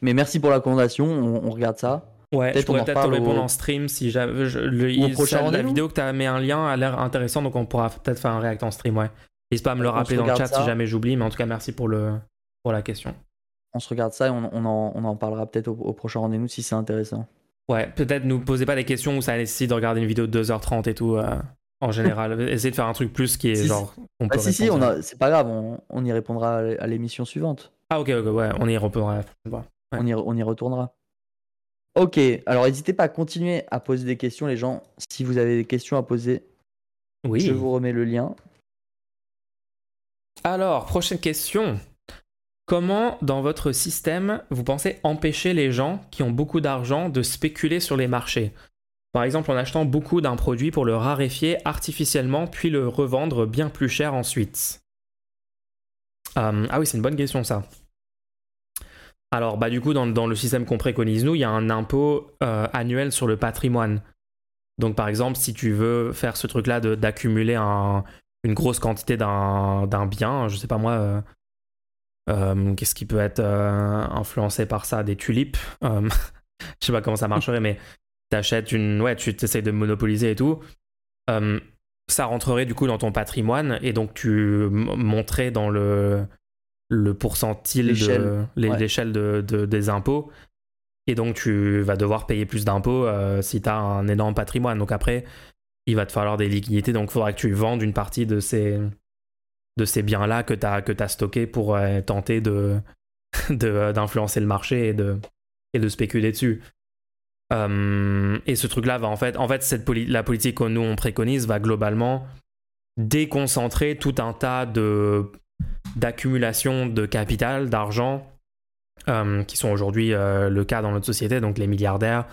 Mais merci pour la recommandation, on, on regarde ça. Ouais, Peut-être je pourrais peut-être te répondre au- en stream si j'avais. le- prochain ça- La vidéo que tu as mis un lien a l'air intéressant, donc on pourra peut-être faire un react en stream, ouais. N'hésite pas à me le rappeler dans le chat ça. si jamais j'oublie, mais en tout cas, merci pour, le, pour la question. On se regarde ça et on, on en, on en parlera peut-être au, au prochain rendez-vous si c'est intéressant. Ouais, peut-être nous posez pas des questions où ça nécessite de regarder une vidéo de 2h30 et tout. euh, en général, essayez de faire un truc plus qui est Si, genre. On Bah, peut si, si, on a... c'est pas grave, on, on y répondra à l'émission suivante. Ah, ok, ok, ouais, on y répondra. Ouais. On, y, on y retournera. Ok, alors n'hésitez pas à continuer à poser des questions, les gens. Si vous avez des questions à poser, Oui. je vous remets le lien. Alors, prochaine question. Comment, dans votre système, vous pensez empêcher les gens qui ont beaucoup d'argent de spéculer sur les marchés? Par exemple, en achetant beaucoup d'un produit pour le raréfier artificiellement, puis le revendre bien plus cher ensuite. Euh, ah oui, c'est une bonne question ça. Alors, bah du coup, dans, le système qu'on préconise nous, il y a un impôt euh, annuel sur le patrimoine. Donc, par exemple, si tu veux faire ce truc-là d'accumuler un, une grosse quantité d'un bien, je sais pas moi, euh, qu'est-ce qui peut être influencé par ça? Des tulipes? Je sais pas comment ça marcherait, mais t'achètes une. Ouais, tu essayes de monopoliser et tout. Euh, ça rentrerait du coup dans ton patrimoine et donc tu m- monterais dans le, le pourcentil de L'échelle, l'é- ouais. l'échelle de, de- des impôts. Et donc tu vas devoir payer plus d'impôts euh, si tu as un énorme patrimoine. Donc après, il va te falloir des liquidités. Donc il faudra que tu vendes une partie de ces, de ces biens-là que tu as, que as stockés pour euh, tenter de, de- d'influencer le marché et de, et de spéculer dessus. Euh, et ce truc-là va en fait, en fait, la politique que nous on préconise va globalement déconcentrer tout un tas de d'accumulation de capital, d'argent, euh, qui sont aujourd'hui euh, le cas dans notre société, donc les milliardaires,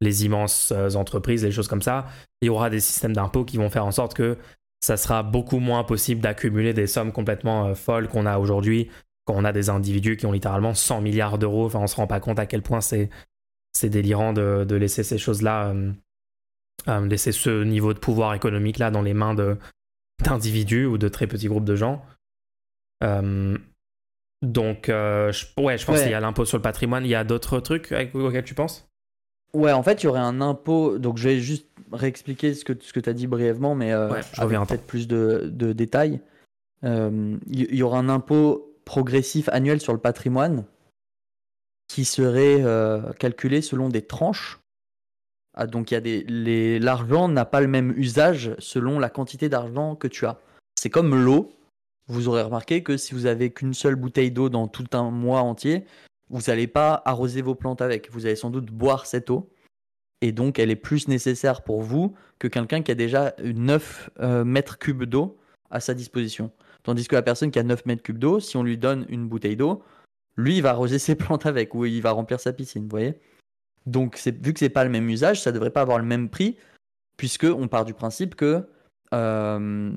les immenses entreprises, les choses comme ça. Il y aura des systèmes d'impôts qui vont faire en sorte que ça sera beaucoup moins possible d'accumuler des sommes complètement folles qu'on a aujourd'hui quand on a des individus qui ont littéralement 100 milliards d'euros. Enfin, on se rend pas compte à quel point c'est c'est délirant de, de laisser ces choses-là, euh, euh, laisser ce niveau de pouvoir économique là dans les mains d'individus ou de très petits groupes de gens. Euh, donc, je, ouais, je pense Ouais. qu'il y a l'impôt sur le patrimoine. Il y a d'autres trucs auxquels tu penses? Ouais, en fait, il y aurait un impôt. Donc, je vais juste réexpliquer ce que, ce que tu as dit brièvement, mais Ouais, je reviens. peut-être plus de, de détails. Il y, il y aura un impôt progressif annuel sur le patrimoine qui serait euh, calculé selon des tranches. Ah, donc, il y a l'argent n'a pas le même usage selon la quantité d'argent que tu as. C'est comme l'eau. Vous aurez remarqué que si vous avez qu'une seule bouteille d'eau dans tout un mois entier, vous n'allez pas arroser vos plantes avec. Vous allez sans doute boire cette eau. Et donc, elle est plus nécessaire pour vous que quelqu'un qui a déjà 9 euh, mètres cubes d'eau à sa disposition. Tandis que la personne qui a 9 mètres cubes d'eau, si on lui donne une bouteille d'eau, lui, il va arroser ses plantes avec ou il va remplir sa piscine, voyez? Donc, vu que c'est pas le même usage, ça devrait pas avoir le même prix, puisque on part du principe que euh,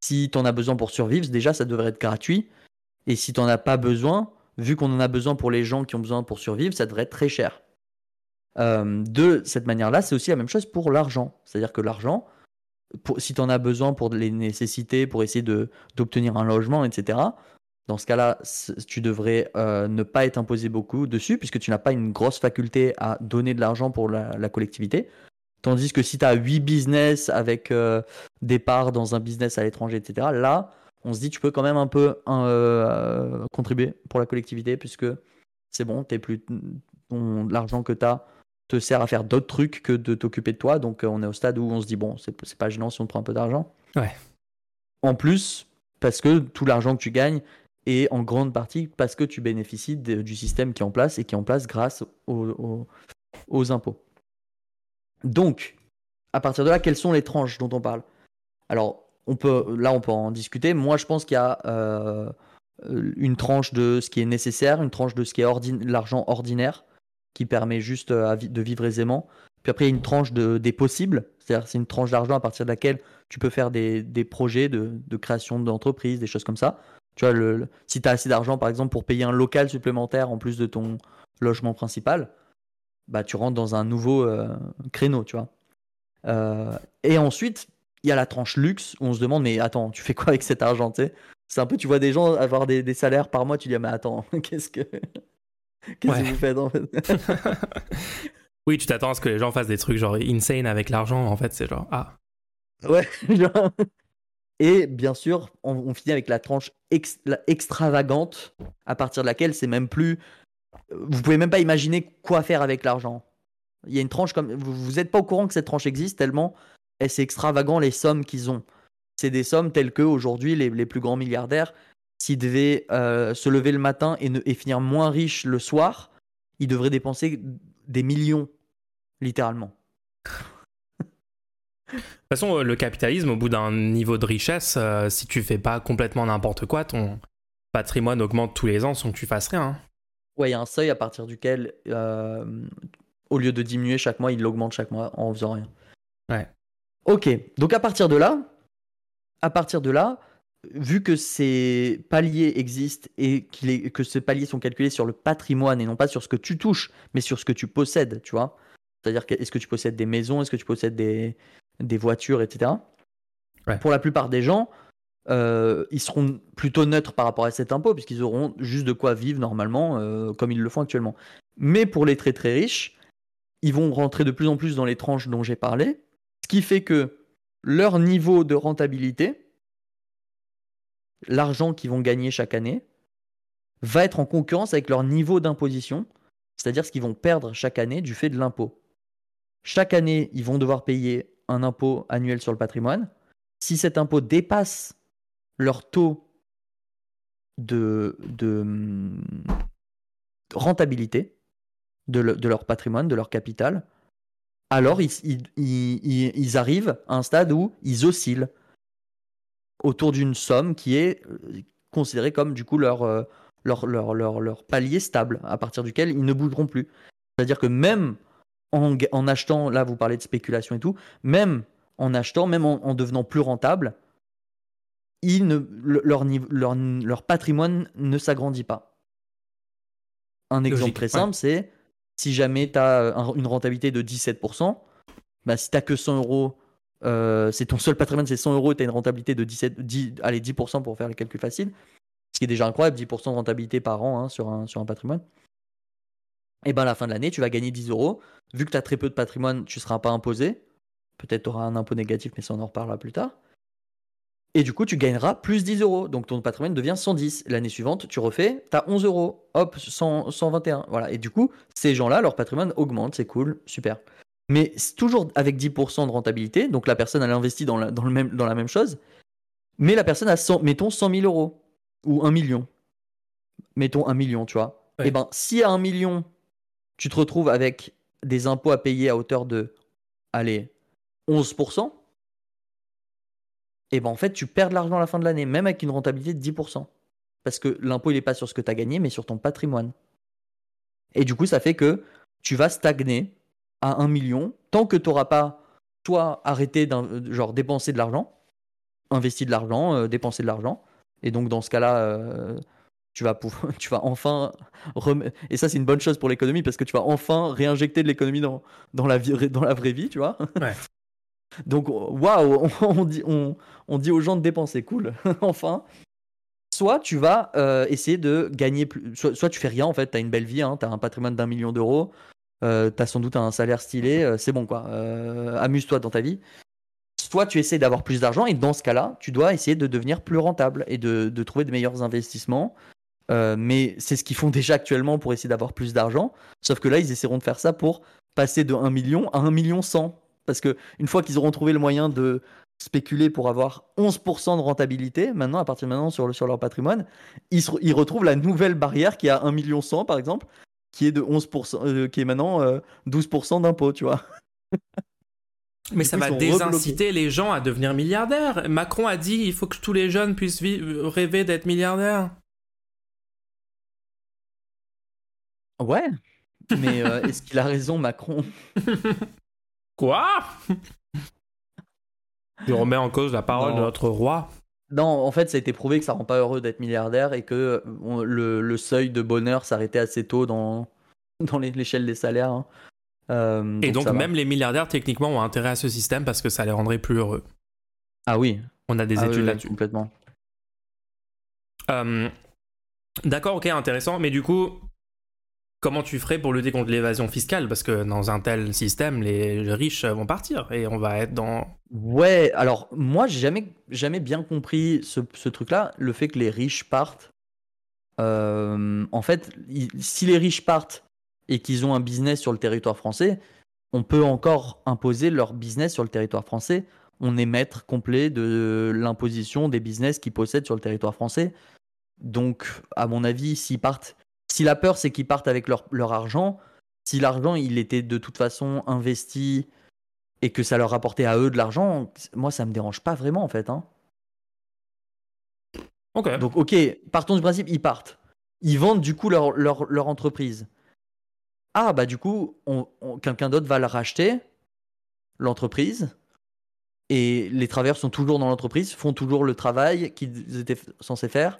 si tu en as besoin pour survivre, déjà, ça devrait être gratuit. Et si tu n'en as pas besoin, vu qu'on en a besoin pour les gens qui ont besoin pour survivre, ça devrait être très cher. Euh, de cette manière-là, c'est aussi la même chose pour l'argent. C'est-à-dire que l'argent, si tu en as besoin pour les nécessités, pour essayer d'obtenir un logement, etc., dans ce cas-là, tu devrais euh, ne pas être imposé beaucoup dessus, puisque tu n'as pas une grosse faculté à donner de l'argent pour la, la collectivité. Tandis que si tu as 8 business avec euh, des parts dans un business à l'étranger, etc., là, on se dit tu peux quand même un peu euh, contribuer pour la collectivité, puisque c'est bon, t'es plus l'argent que tu as te sert à faire d'autres trucs que de t'occuper de toi. Donc on est au stade où on se dit bon, c'est c'est pas gênant si on te prend un peu d'argent. Ouais. En plus, parce que tout l'argent que tu gagnes est en grande partie parce que tu bénéficies du système qui est en place et qui est en place grâce aux, impôts. Donc, à partir de là, quelles sont les tranches dont on parle? Alors, on peut, là, on peut en discuter. Moi, je pense qu'il y a euh, une tranche de ce qui est nécessaire, une tranche de ce qui est l'argent ordinaire, qui permet juste euh, de vivre aisément. Puis après, il y a une tranche de, des possibles, c'est-à-dire c'est une tranche d'argent à partir de laquelle tu peux faire des, des projets de, de création d'entreprise, des choses comme ça. Tu vois, le, le- si tu as assez d'argent, par exemple, pour payer un local supplémentaire en plus de ton logement principal, bah, tu rentres dans un nouveau euh, créneau, tu vois. Euh, et ensuite, il y a la tranche luxe où on se demande, mais attends, tu fais quoi avec cet argent, tu sais? C'est un peu, tu vois des gens avoir des, des salaires par mois, tu dis, ah, mais attends, qu'est-ce que. Qu'est-ce Ouais. que vous faites en fait? Oui, tu t'attends à ce que les gens fassent des trucs genre insane avec l'argent. En fait, c'est genre ah. Ouais, genre. Et bien sûr, on, finit avec la tranche extravagante, à partir de laquelle c'est même plus. Vous pouvez même pas imaginer quoi faire avec l'argent. Il y a une tranche comme. Vous n'êtes pas au courant que cette tranche existe tellement c'est extravagant les sommes qu'ils ont. C'est des sommes telles que aujourd'hui les, plus grands milliardaires, s'ils devaient euh, se lever le matin et, et finir moins riches le soir, ils devraient dépenser des millions, littéralement. De toute façon, le capitalisme, au bout d'un niveau de richesse, euh, si tu fais pas complètement n'importe quoi, ton patrimoine augmente tous les ans sans que tu fasses rien. Ouais, il y a un seuil à partir duquel, euh, au lieu de diminuer chaque mois, il l'augmente chaque mois en faisant rien. Ouais. Ok, donc à partir de là, à partir de là, vu que ces paliers existent et que ces paliers sont calculés sur le patrimoine et non pas sur ce que tu touches, mais sur ce que tu possèdes, tu vois. C'est-à-dire, est-ce que tu possèdes des maisons, est-ce que tu possèdes des, des voitures, etc. Pour la plupart des gens, euh, ils seront plutôt neutres par rapport à cet impôt, puisqu'ils auront juste de quoi vivre normalement, euh, comme ils le font actuellement. Mais pour les très très riches, ils vont rentrer de plus en plus dans les tranches dont j'ai parlé, ce qui fait que leur niveau de rentabilité, l'argent qu'ils vont gagner chaque année, va être en concurrence avec leur niveau d'imposition, c'est-à-dire ce qu'ils vont perdre chaque année du fait de l'impôt. Chaque année, ils vont devoir payer un impôt annuel sur le patrimoine. Si cet impôt dépasse leur taux de, rentabilité de, leur patrimoine, de leur capital, alors ils, arrivent à un stade où ils oscillent autour d'une somme qui est euh, considérée comme du coup euh, leur, leur, palier stable, à partir duquel ils ne bougeront plus. C'est-à-dire que même en, en, achetant, là vous parlez de spéculation et tout, même en achetant, même en, devenant plus rentable, ils ne, leur, leur, leur patrimoine ne s'agrandit pas. Un exemple très simple, c'est si jamais tu as une rentabilité de 17%, bah, si tu n'as que 100 euros, euh, c'est ton seul patrimoine, c'est 100 euros, tu as une rentabilité de 17, 10, allez, 10% pour faire les calculs faciles, ce qui est déjà incroyable, 10% de rentabilité par an hein, sur, un, sur un patrimoine. Et ben à la fin de l'année, tu vas gagner 10 euros. Vu que tu as très peu de patrimoine, tu ne seras pas imposé. Peut-être tu auras un impôt négatif, mais ça on en reparlera plus tard. Et du coup, tu gagneras plus 10 euros. Donc ton patrimoine devient 110. L'année suivante, tu refais, tu as 11 euros. Hop, 121. Voilà. Et du coup, ces gens-là, leur patrimoine augmente. C'est cool, super. Mais toujours avec 10% de rentabilité. Donc la personne, elle investit dans la, dans, le même, dans la même chose. Mais la personne a, 100, mettons, 100 000 euros. Ou 1 million. Mettons 1 million, tu vois. Et eh ben, si à 1 million, tu te retrouves avec des impôts à payer à hauteur de, allez, 11%, et ben en fait, tu perds de l'argent à la fin de l'année, même avec une rentabilité de 10%. Parce que l'impôt, il n'est pas sur ce que tu as gagné, mais sur ton patrimoine. Et du coup, ça fait que tu vas stagner à 1 million tant que tu n'auras pas, toi, arrêté genre dépenser de l'argent, investi de l'argent, euh, dépenser de l'argent. Et donc, dans ce cas-là, euh, tu, vas tu vas enfin. Et ça, c'est une bonne chose pour l'économie parce que tu vas enfin réinjecter de l'économie dans, dans, la dans la vraie vie, tu vois. Ouais. Donc, waouh, on, dit, on, dit aux gens de dépenser, cool, enfin. Soit tu vas euh, essayer de gagner plus. Soit, tu fais rien, en fait, tu as une belle vie, hein, tu as un patrimoine d'un million d'euros, euh, tu as sans doute un salaire stylé, euh, c'est bon quoi. Amuse-toi dans ta vie. Soit tu essaies d'avoir plus d'argent, et dans ce cas-là, tu dois essayer de devenir plus rentable et de, de trouver de meilleurs investissements. Mais c'est ce qu'ils font déjà actuellement pour essayer d'avoir plus d'argent. Sauf que là, ils essaieront de faire ça pour passer de 1 million à 1 million 100 parce que une fois qu'ils auront trouvé le moyen de spéculer pour avoir 11% de rentabilité, maintenant, à partir de maintenant, sur, sur leur patrimoine, ils, ils retrouvent la nouvelle barrière qui a 1 million 100 par exemple, qui est de 11%, euh, qui est maintenant 12% euh, d'impôt, tu vois. Mais ça va désinciter les gens à devenir milliardaires. Macron a dit il faut que tous les jeunes puissent rêver d'être milliardaires. Ouais, mais euh, est-ce qu'il a raison, Macron? Quoi? Tu remets en cause la parole de notre roi? Non, en fait, ça a été prouvé que ça rend pas heureux d'être milliardaire et que le, seuil de bonheur s'arrêtait assez tôt dans, dans l'échelle des salaires. Hein. Euh, et donc, même les milliardaires, techniquement, ont intérêt à ce système parce que ça les rendrait plus heureux. Ah oui. On a des ah études là-dessus. Complètement. Euh, d'accord, ok, intéressant. Mais du coup, comment tu ferais pour lutter contre l'évasion fiscale? Parce que dans un tel système, les riches vont partir et on va être dans. Ouais, alors moi, j'ai jamais, jamais bien compris ce, truc-là, le fait que les riches partent. Euh, en fait, si les riches partent et qu'ils ont un business sur le territoire français, on peut encore imposer leur business sur le territoire français. On est maître complet de l'imposition des business qu'ils possèdent sur le territoire français. Donc, à mon avis, s'ils partent, si la peur c'est qu'ils partent avec leur, leur argent, si l'argent il était de toute façon investi et que ça leur rapportait à eux de l'argent, moi ça me dérange pas vraiment en fait. Hein. Ok. Donc ok, partons du principe, ils partent. Ils vendent du coup leur, leur, leur entreprise. Ah bah du coup, on, on- quelqu'un d'autre va la racheter, l'entreprise, et les travailleurs sont toujours dans l'entreprise, font toujours le travail qu'ils étaient censés faire.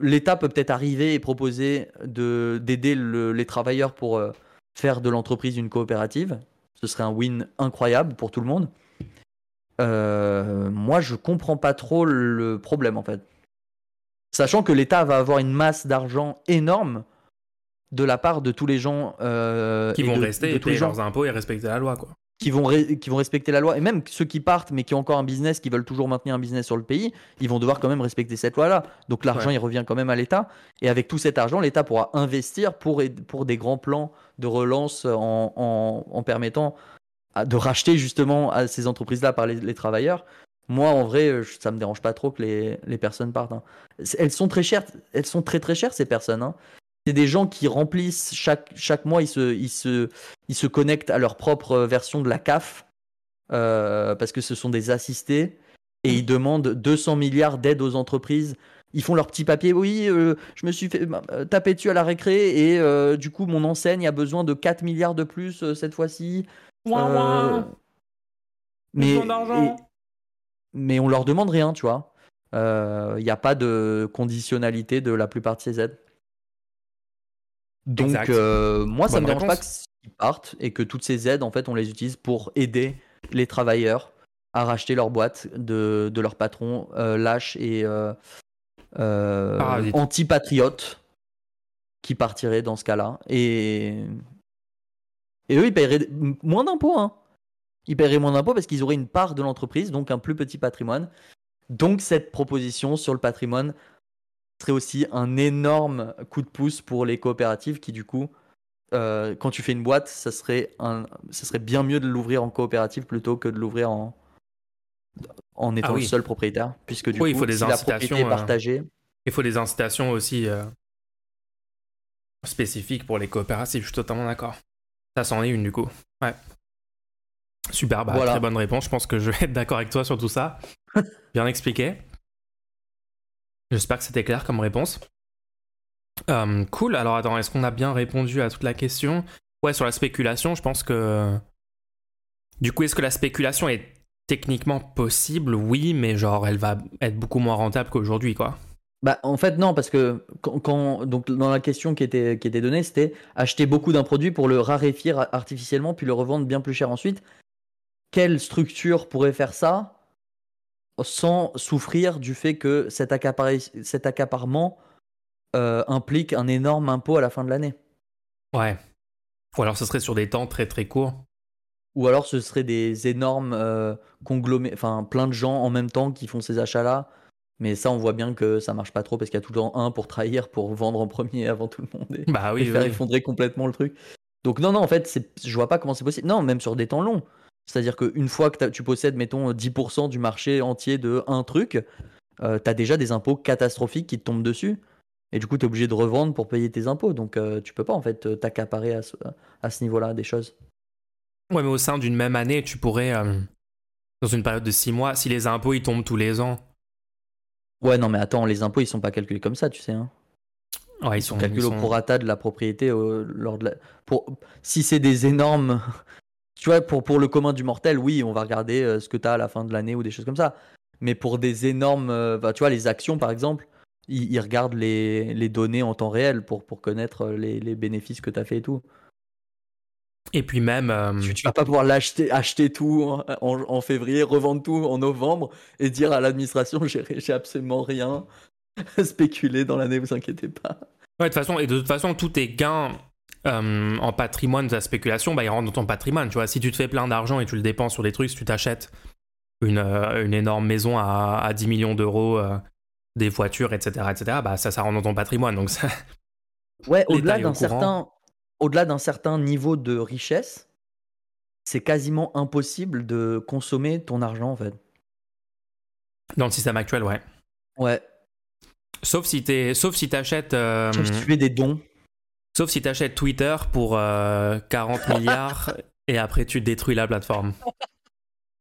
L'État peut peut-être arriver et proposer de- d'aider le- les travailleurs pour euh, faire de l'entreprise une coopérative. Ce serait un win incroyable pour tout le monde. Euh, moi, je comprends pas trop le problème en fait. Sachant que l'État va avoir une masse d'argent énorme de la part de tous les gens euh, Qui vont de- rester de et tous les payer gens leurs impôts et respecter la loi, quoi. Qui vont, qui vont respecter la loi, et même ceux qui partent mais qui ont encore un business, qui veulent toujours maintenir un business sur le pays, ils vont devoir quand même respecter cette loi-là. Donc l'argent, Ouais. il revient quand même à l'État. Et avec tout cet argent, l'État pourra investir pour, pour des grands plans de relance en, en, en permettant de racheter justement à ces entreprises-là par les, les travailleurs. Moi, en vrai, euh, ça me dérange pas trop que les, les personnes partent. hein. Elles sont très chères, elles sont très très chères ces personnes. hein. C'est des gens qui remplissent chaque, chaque mois, ils se, ils, se, ils se connectent à leur propre version de la CAF euh, parce que ce sont des assistés et ils demandent 200 milliards d'aides aux entreprises. Ils font leur petit papier. Oui, euh, je me suis fait euh, taper dessus à la récré et du coup, mon enseigne a besoin de 4 milliards de plus cette fois-ci. Euh, mais, et- mais on leur demande rien, tu vois. Il n'y a pas de conditionnalité de la plupart de ces aides. Donc, euh, moi, ça Bonne me dérange pas qu'ils partent et que toutes ces aides, en fait, on les utilise pour aider les travailleurs à racheter leur boîte de, de leur patron euh, lâche et euh, anti-patriote qui partirait dans ce cas-là. Et, et eux, ils paieraient moins d'impôts. Hein. Ils paieraient moins d'impôts parce qu'ils auraient une part de l'entreprise, donc un plus petit patrimoine. Donc cette proposition sur le patrimoine serait aussi un énorme coup de pouce pour les coopératives qui, du coup, euh, quand tu fais une boîte, ça serait, un, ça serait bien mieux de l'ouvrir en coopérative plutôt que de l'ouvrir en, en étant Ah oui. le seul propriétaire. Puisque du Oui, il coup, faut des la propriété incitations, est euh, partagée, Il faut des incitations aussi euh, spécifiques pour les coopératives, je suis totalement d'accord. Ça, c'en est une du coup. Ouais. Super, bah, Voilà. très bonne réponse. Je pense que je vais être d'accord avec toi sur tout ça. Bien expliqué. J'espère que c'était clair comme réponse. Euh, cool, alors attends, est-ce qu'on a bien répondu à toute la question? Ouais, sur la spéculation, je pense que. Du coup, est-ce que la spéculation est techniquement possible? Oui, mais genre, elle va être beaucoup moins rentable qu'aujourd'hui, quoi. Bah, en fait, non, parce que quand, donc, dans la question qui était, qui était donnée, c'était acheter beaucoup d'un produit pour le raréfier artificiellement, puis le revendre bien plus cher ensuite. Quelle structure pourrait faire ça? Sans souffrir du fait que cet, accaparement euh, implique un énorme impôt à la fin de l'année Ouais. Ou alors ce serait sur des temps très très courts. Ou alors ce serait des énormes euh, conglomérés, enfin plein de gens en même temps qui font ces achats-là. Mais ça, on voit bien que ça marche pas trop parce qu'il y a tout le temps un pour trahir, pour vendre en premier avant tout le monde. Et... Bah oui, et faire oui. effondrer complètement le truc. Donc non, non, en fait, je vois pas comment c'est possible. Non, même sur des temps longs. C'est-à-dire qu'une fois que tu possèdes, mettons, 10% du marché entier de un truc, euh, tu as déjà des impôts catastrophiques qui te tombent dessus. Et du coup, tu es obligé de revendre pour payer tes impôts. Donc euh, tu peux pas, en fait, euh, t'accaparer à ce, à ce niveau-là des choses. Ouais, mais au sein d'une même année, tu pourrais, euh, dans une période de 6 mois, si les impôts ils tombent tous les ans, Ouais, non, mais attends, les impôts, ils sont pas calculés comme ça, tu sais. Hein. ouais, Ils ils sont calculés ils au sont- prorata de la propriété euh, lors de la... pour... si c'est des énormes tu vois pour, pour le commun du mortel oui on va regarder euh, ce que tu as à la fin de l'année ou des choses comme ça. Mais pour des énormes euh, bah, tu vois les actions par exemple ils, ils regardent les, les données en temps réel pour, pour connaître euh, les, les bénéfices que tu as fait et tout. Et puis même, euh, tu, tu vas pas pouvoir l'acheter acheter tout en, en- en février revendre tout en novembre et dire à l'administration j'ai j'ai absolument rien spéculé dans l'année vous inquiétez pas. Ouais, de toute façon, et de toute façon, tous tes gains euh, en patrimoine de la spéculation, bah, ils rentrent dans ton patrimoine. Tu vois, si tu te fais plein d'argent et tu le dépenses sur des trucs, si tu t'achètes une, euh, une énorme maison à, à 10 millions d'euros, euh, des voitures, etc., etc., bah, ça, ça rentre dans ton patrimoine. Donc, ça... Ouais, au-delà d'un au certain, au-delà d'un certain niveau de richesse, c'est quasiment impossible de consommer ton argent en fait. Dans le système actuel, ouais. Ouais. Sauf si t'es, sauf si t'achètes. Sauf si tu fais des dons. Sauf si t'achètes Twitter pour euh, 40 milliards et après tu détruis la plateforme.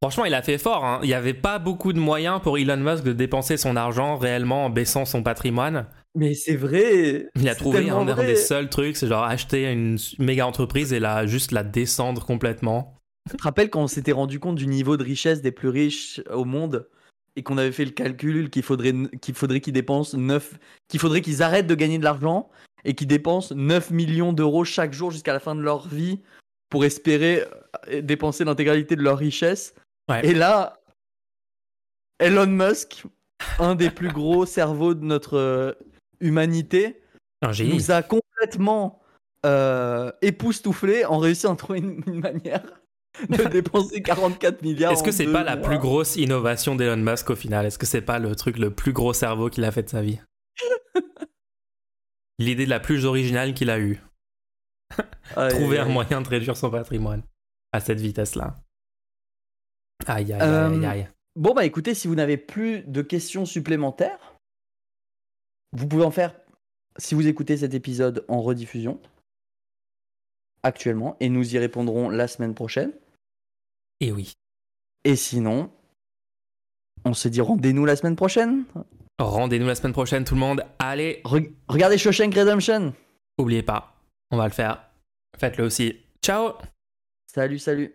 Franchement, il a fait fort. hein. Il n'y avait pas beaucoup de moyens pour Elon Musk de dépenser son argent réellement en baissant son patrimoine. Mais c'est vrai. Il a trouvé un, vrai. des seuls trucs, c'est genre acheter une méga entreprise et la, juste la descendre complètement. Tu te rappelles quand on s'était rendu compte du niveau de richesse des plus riches au monde et qu'on avait fait le calcul qu'il faudrait qu'il faudrait qu'ils dépensent 9 qu'il faudrait qu'ils arrêtent de gagner de l'argent? Et qu'ils dépensent 9 millions d'euros chaque jour jusqu'à la fin de leur vie pour espérer euh, dépenser l'intégralité de leur richesse. Ouais. Et là Elon Musk, un des plus gros cerveaux de notre euh, humanité, nous a complètement euh, époustouflés en réussissant à trouver une, une manière de dépenser 44 milliards. Est-ce que c'est pas la plus grosse innovation d'Elon Musk au final? Est-ce que c'est pas le truc le plus gros cerveau qu'il a fait de sa vie? L'idée la plus originale qu'il a eue. Trouver un moyen de réduire son patrimoine à cette vitesse-là. Aïe, aïe, Euh, aïe, aïe. Bon, bah écoutez, si vous n'avez plus de questions supplémentaires, vous pouvez en faire si vous écoutez cet épisode en rediffusion actuellement et nous y répondrons la semaine prochaine. Et oui. Et sinon, on se dit rendez-nous la semaine prochaine. Rendez-nous la semaine prochaine, tout le monde. Allez, Re- regardez Shawshank Redemption. oubliez pas, on va le faire. Faites-le aussi. Ciao Salut, salut.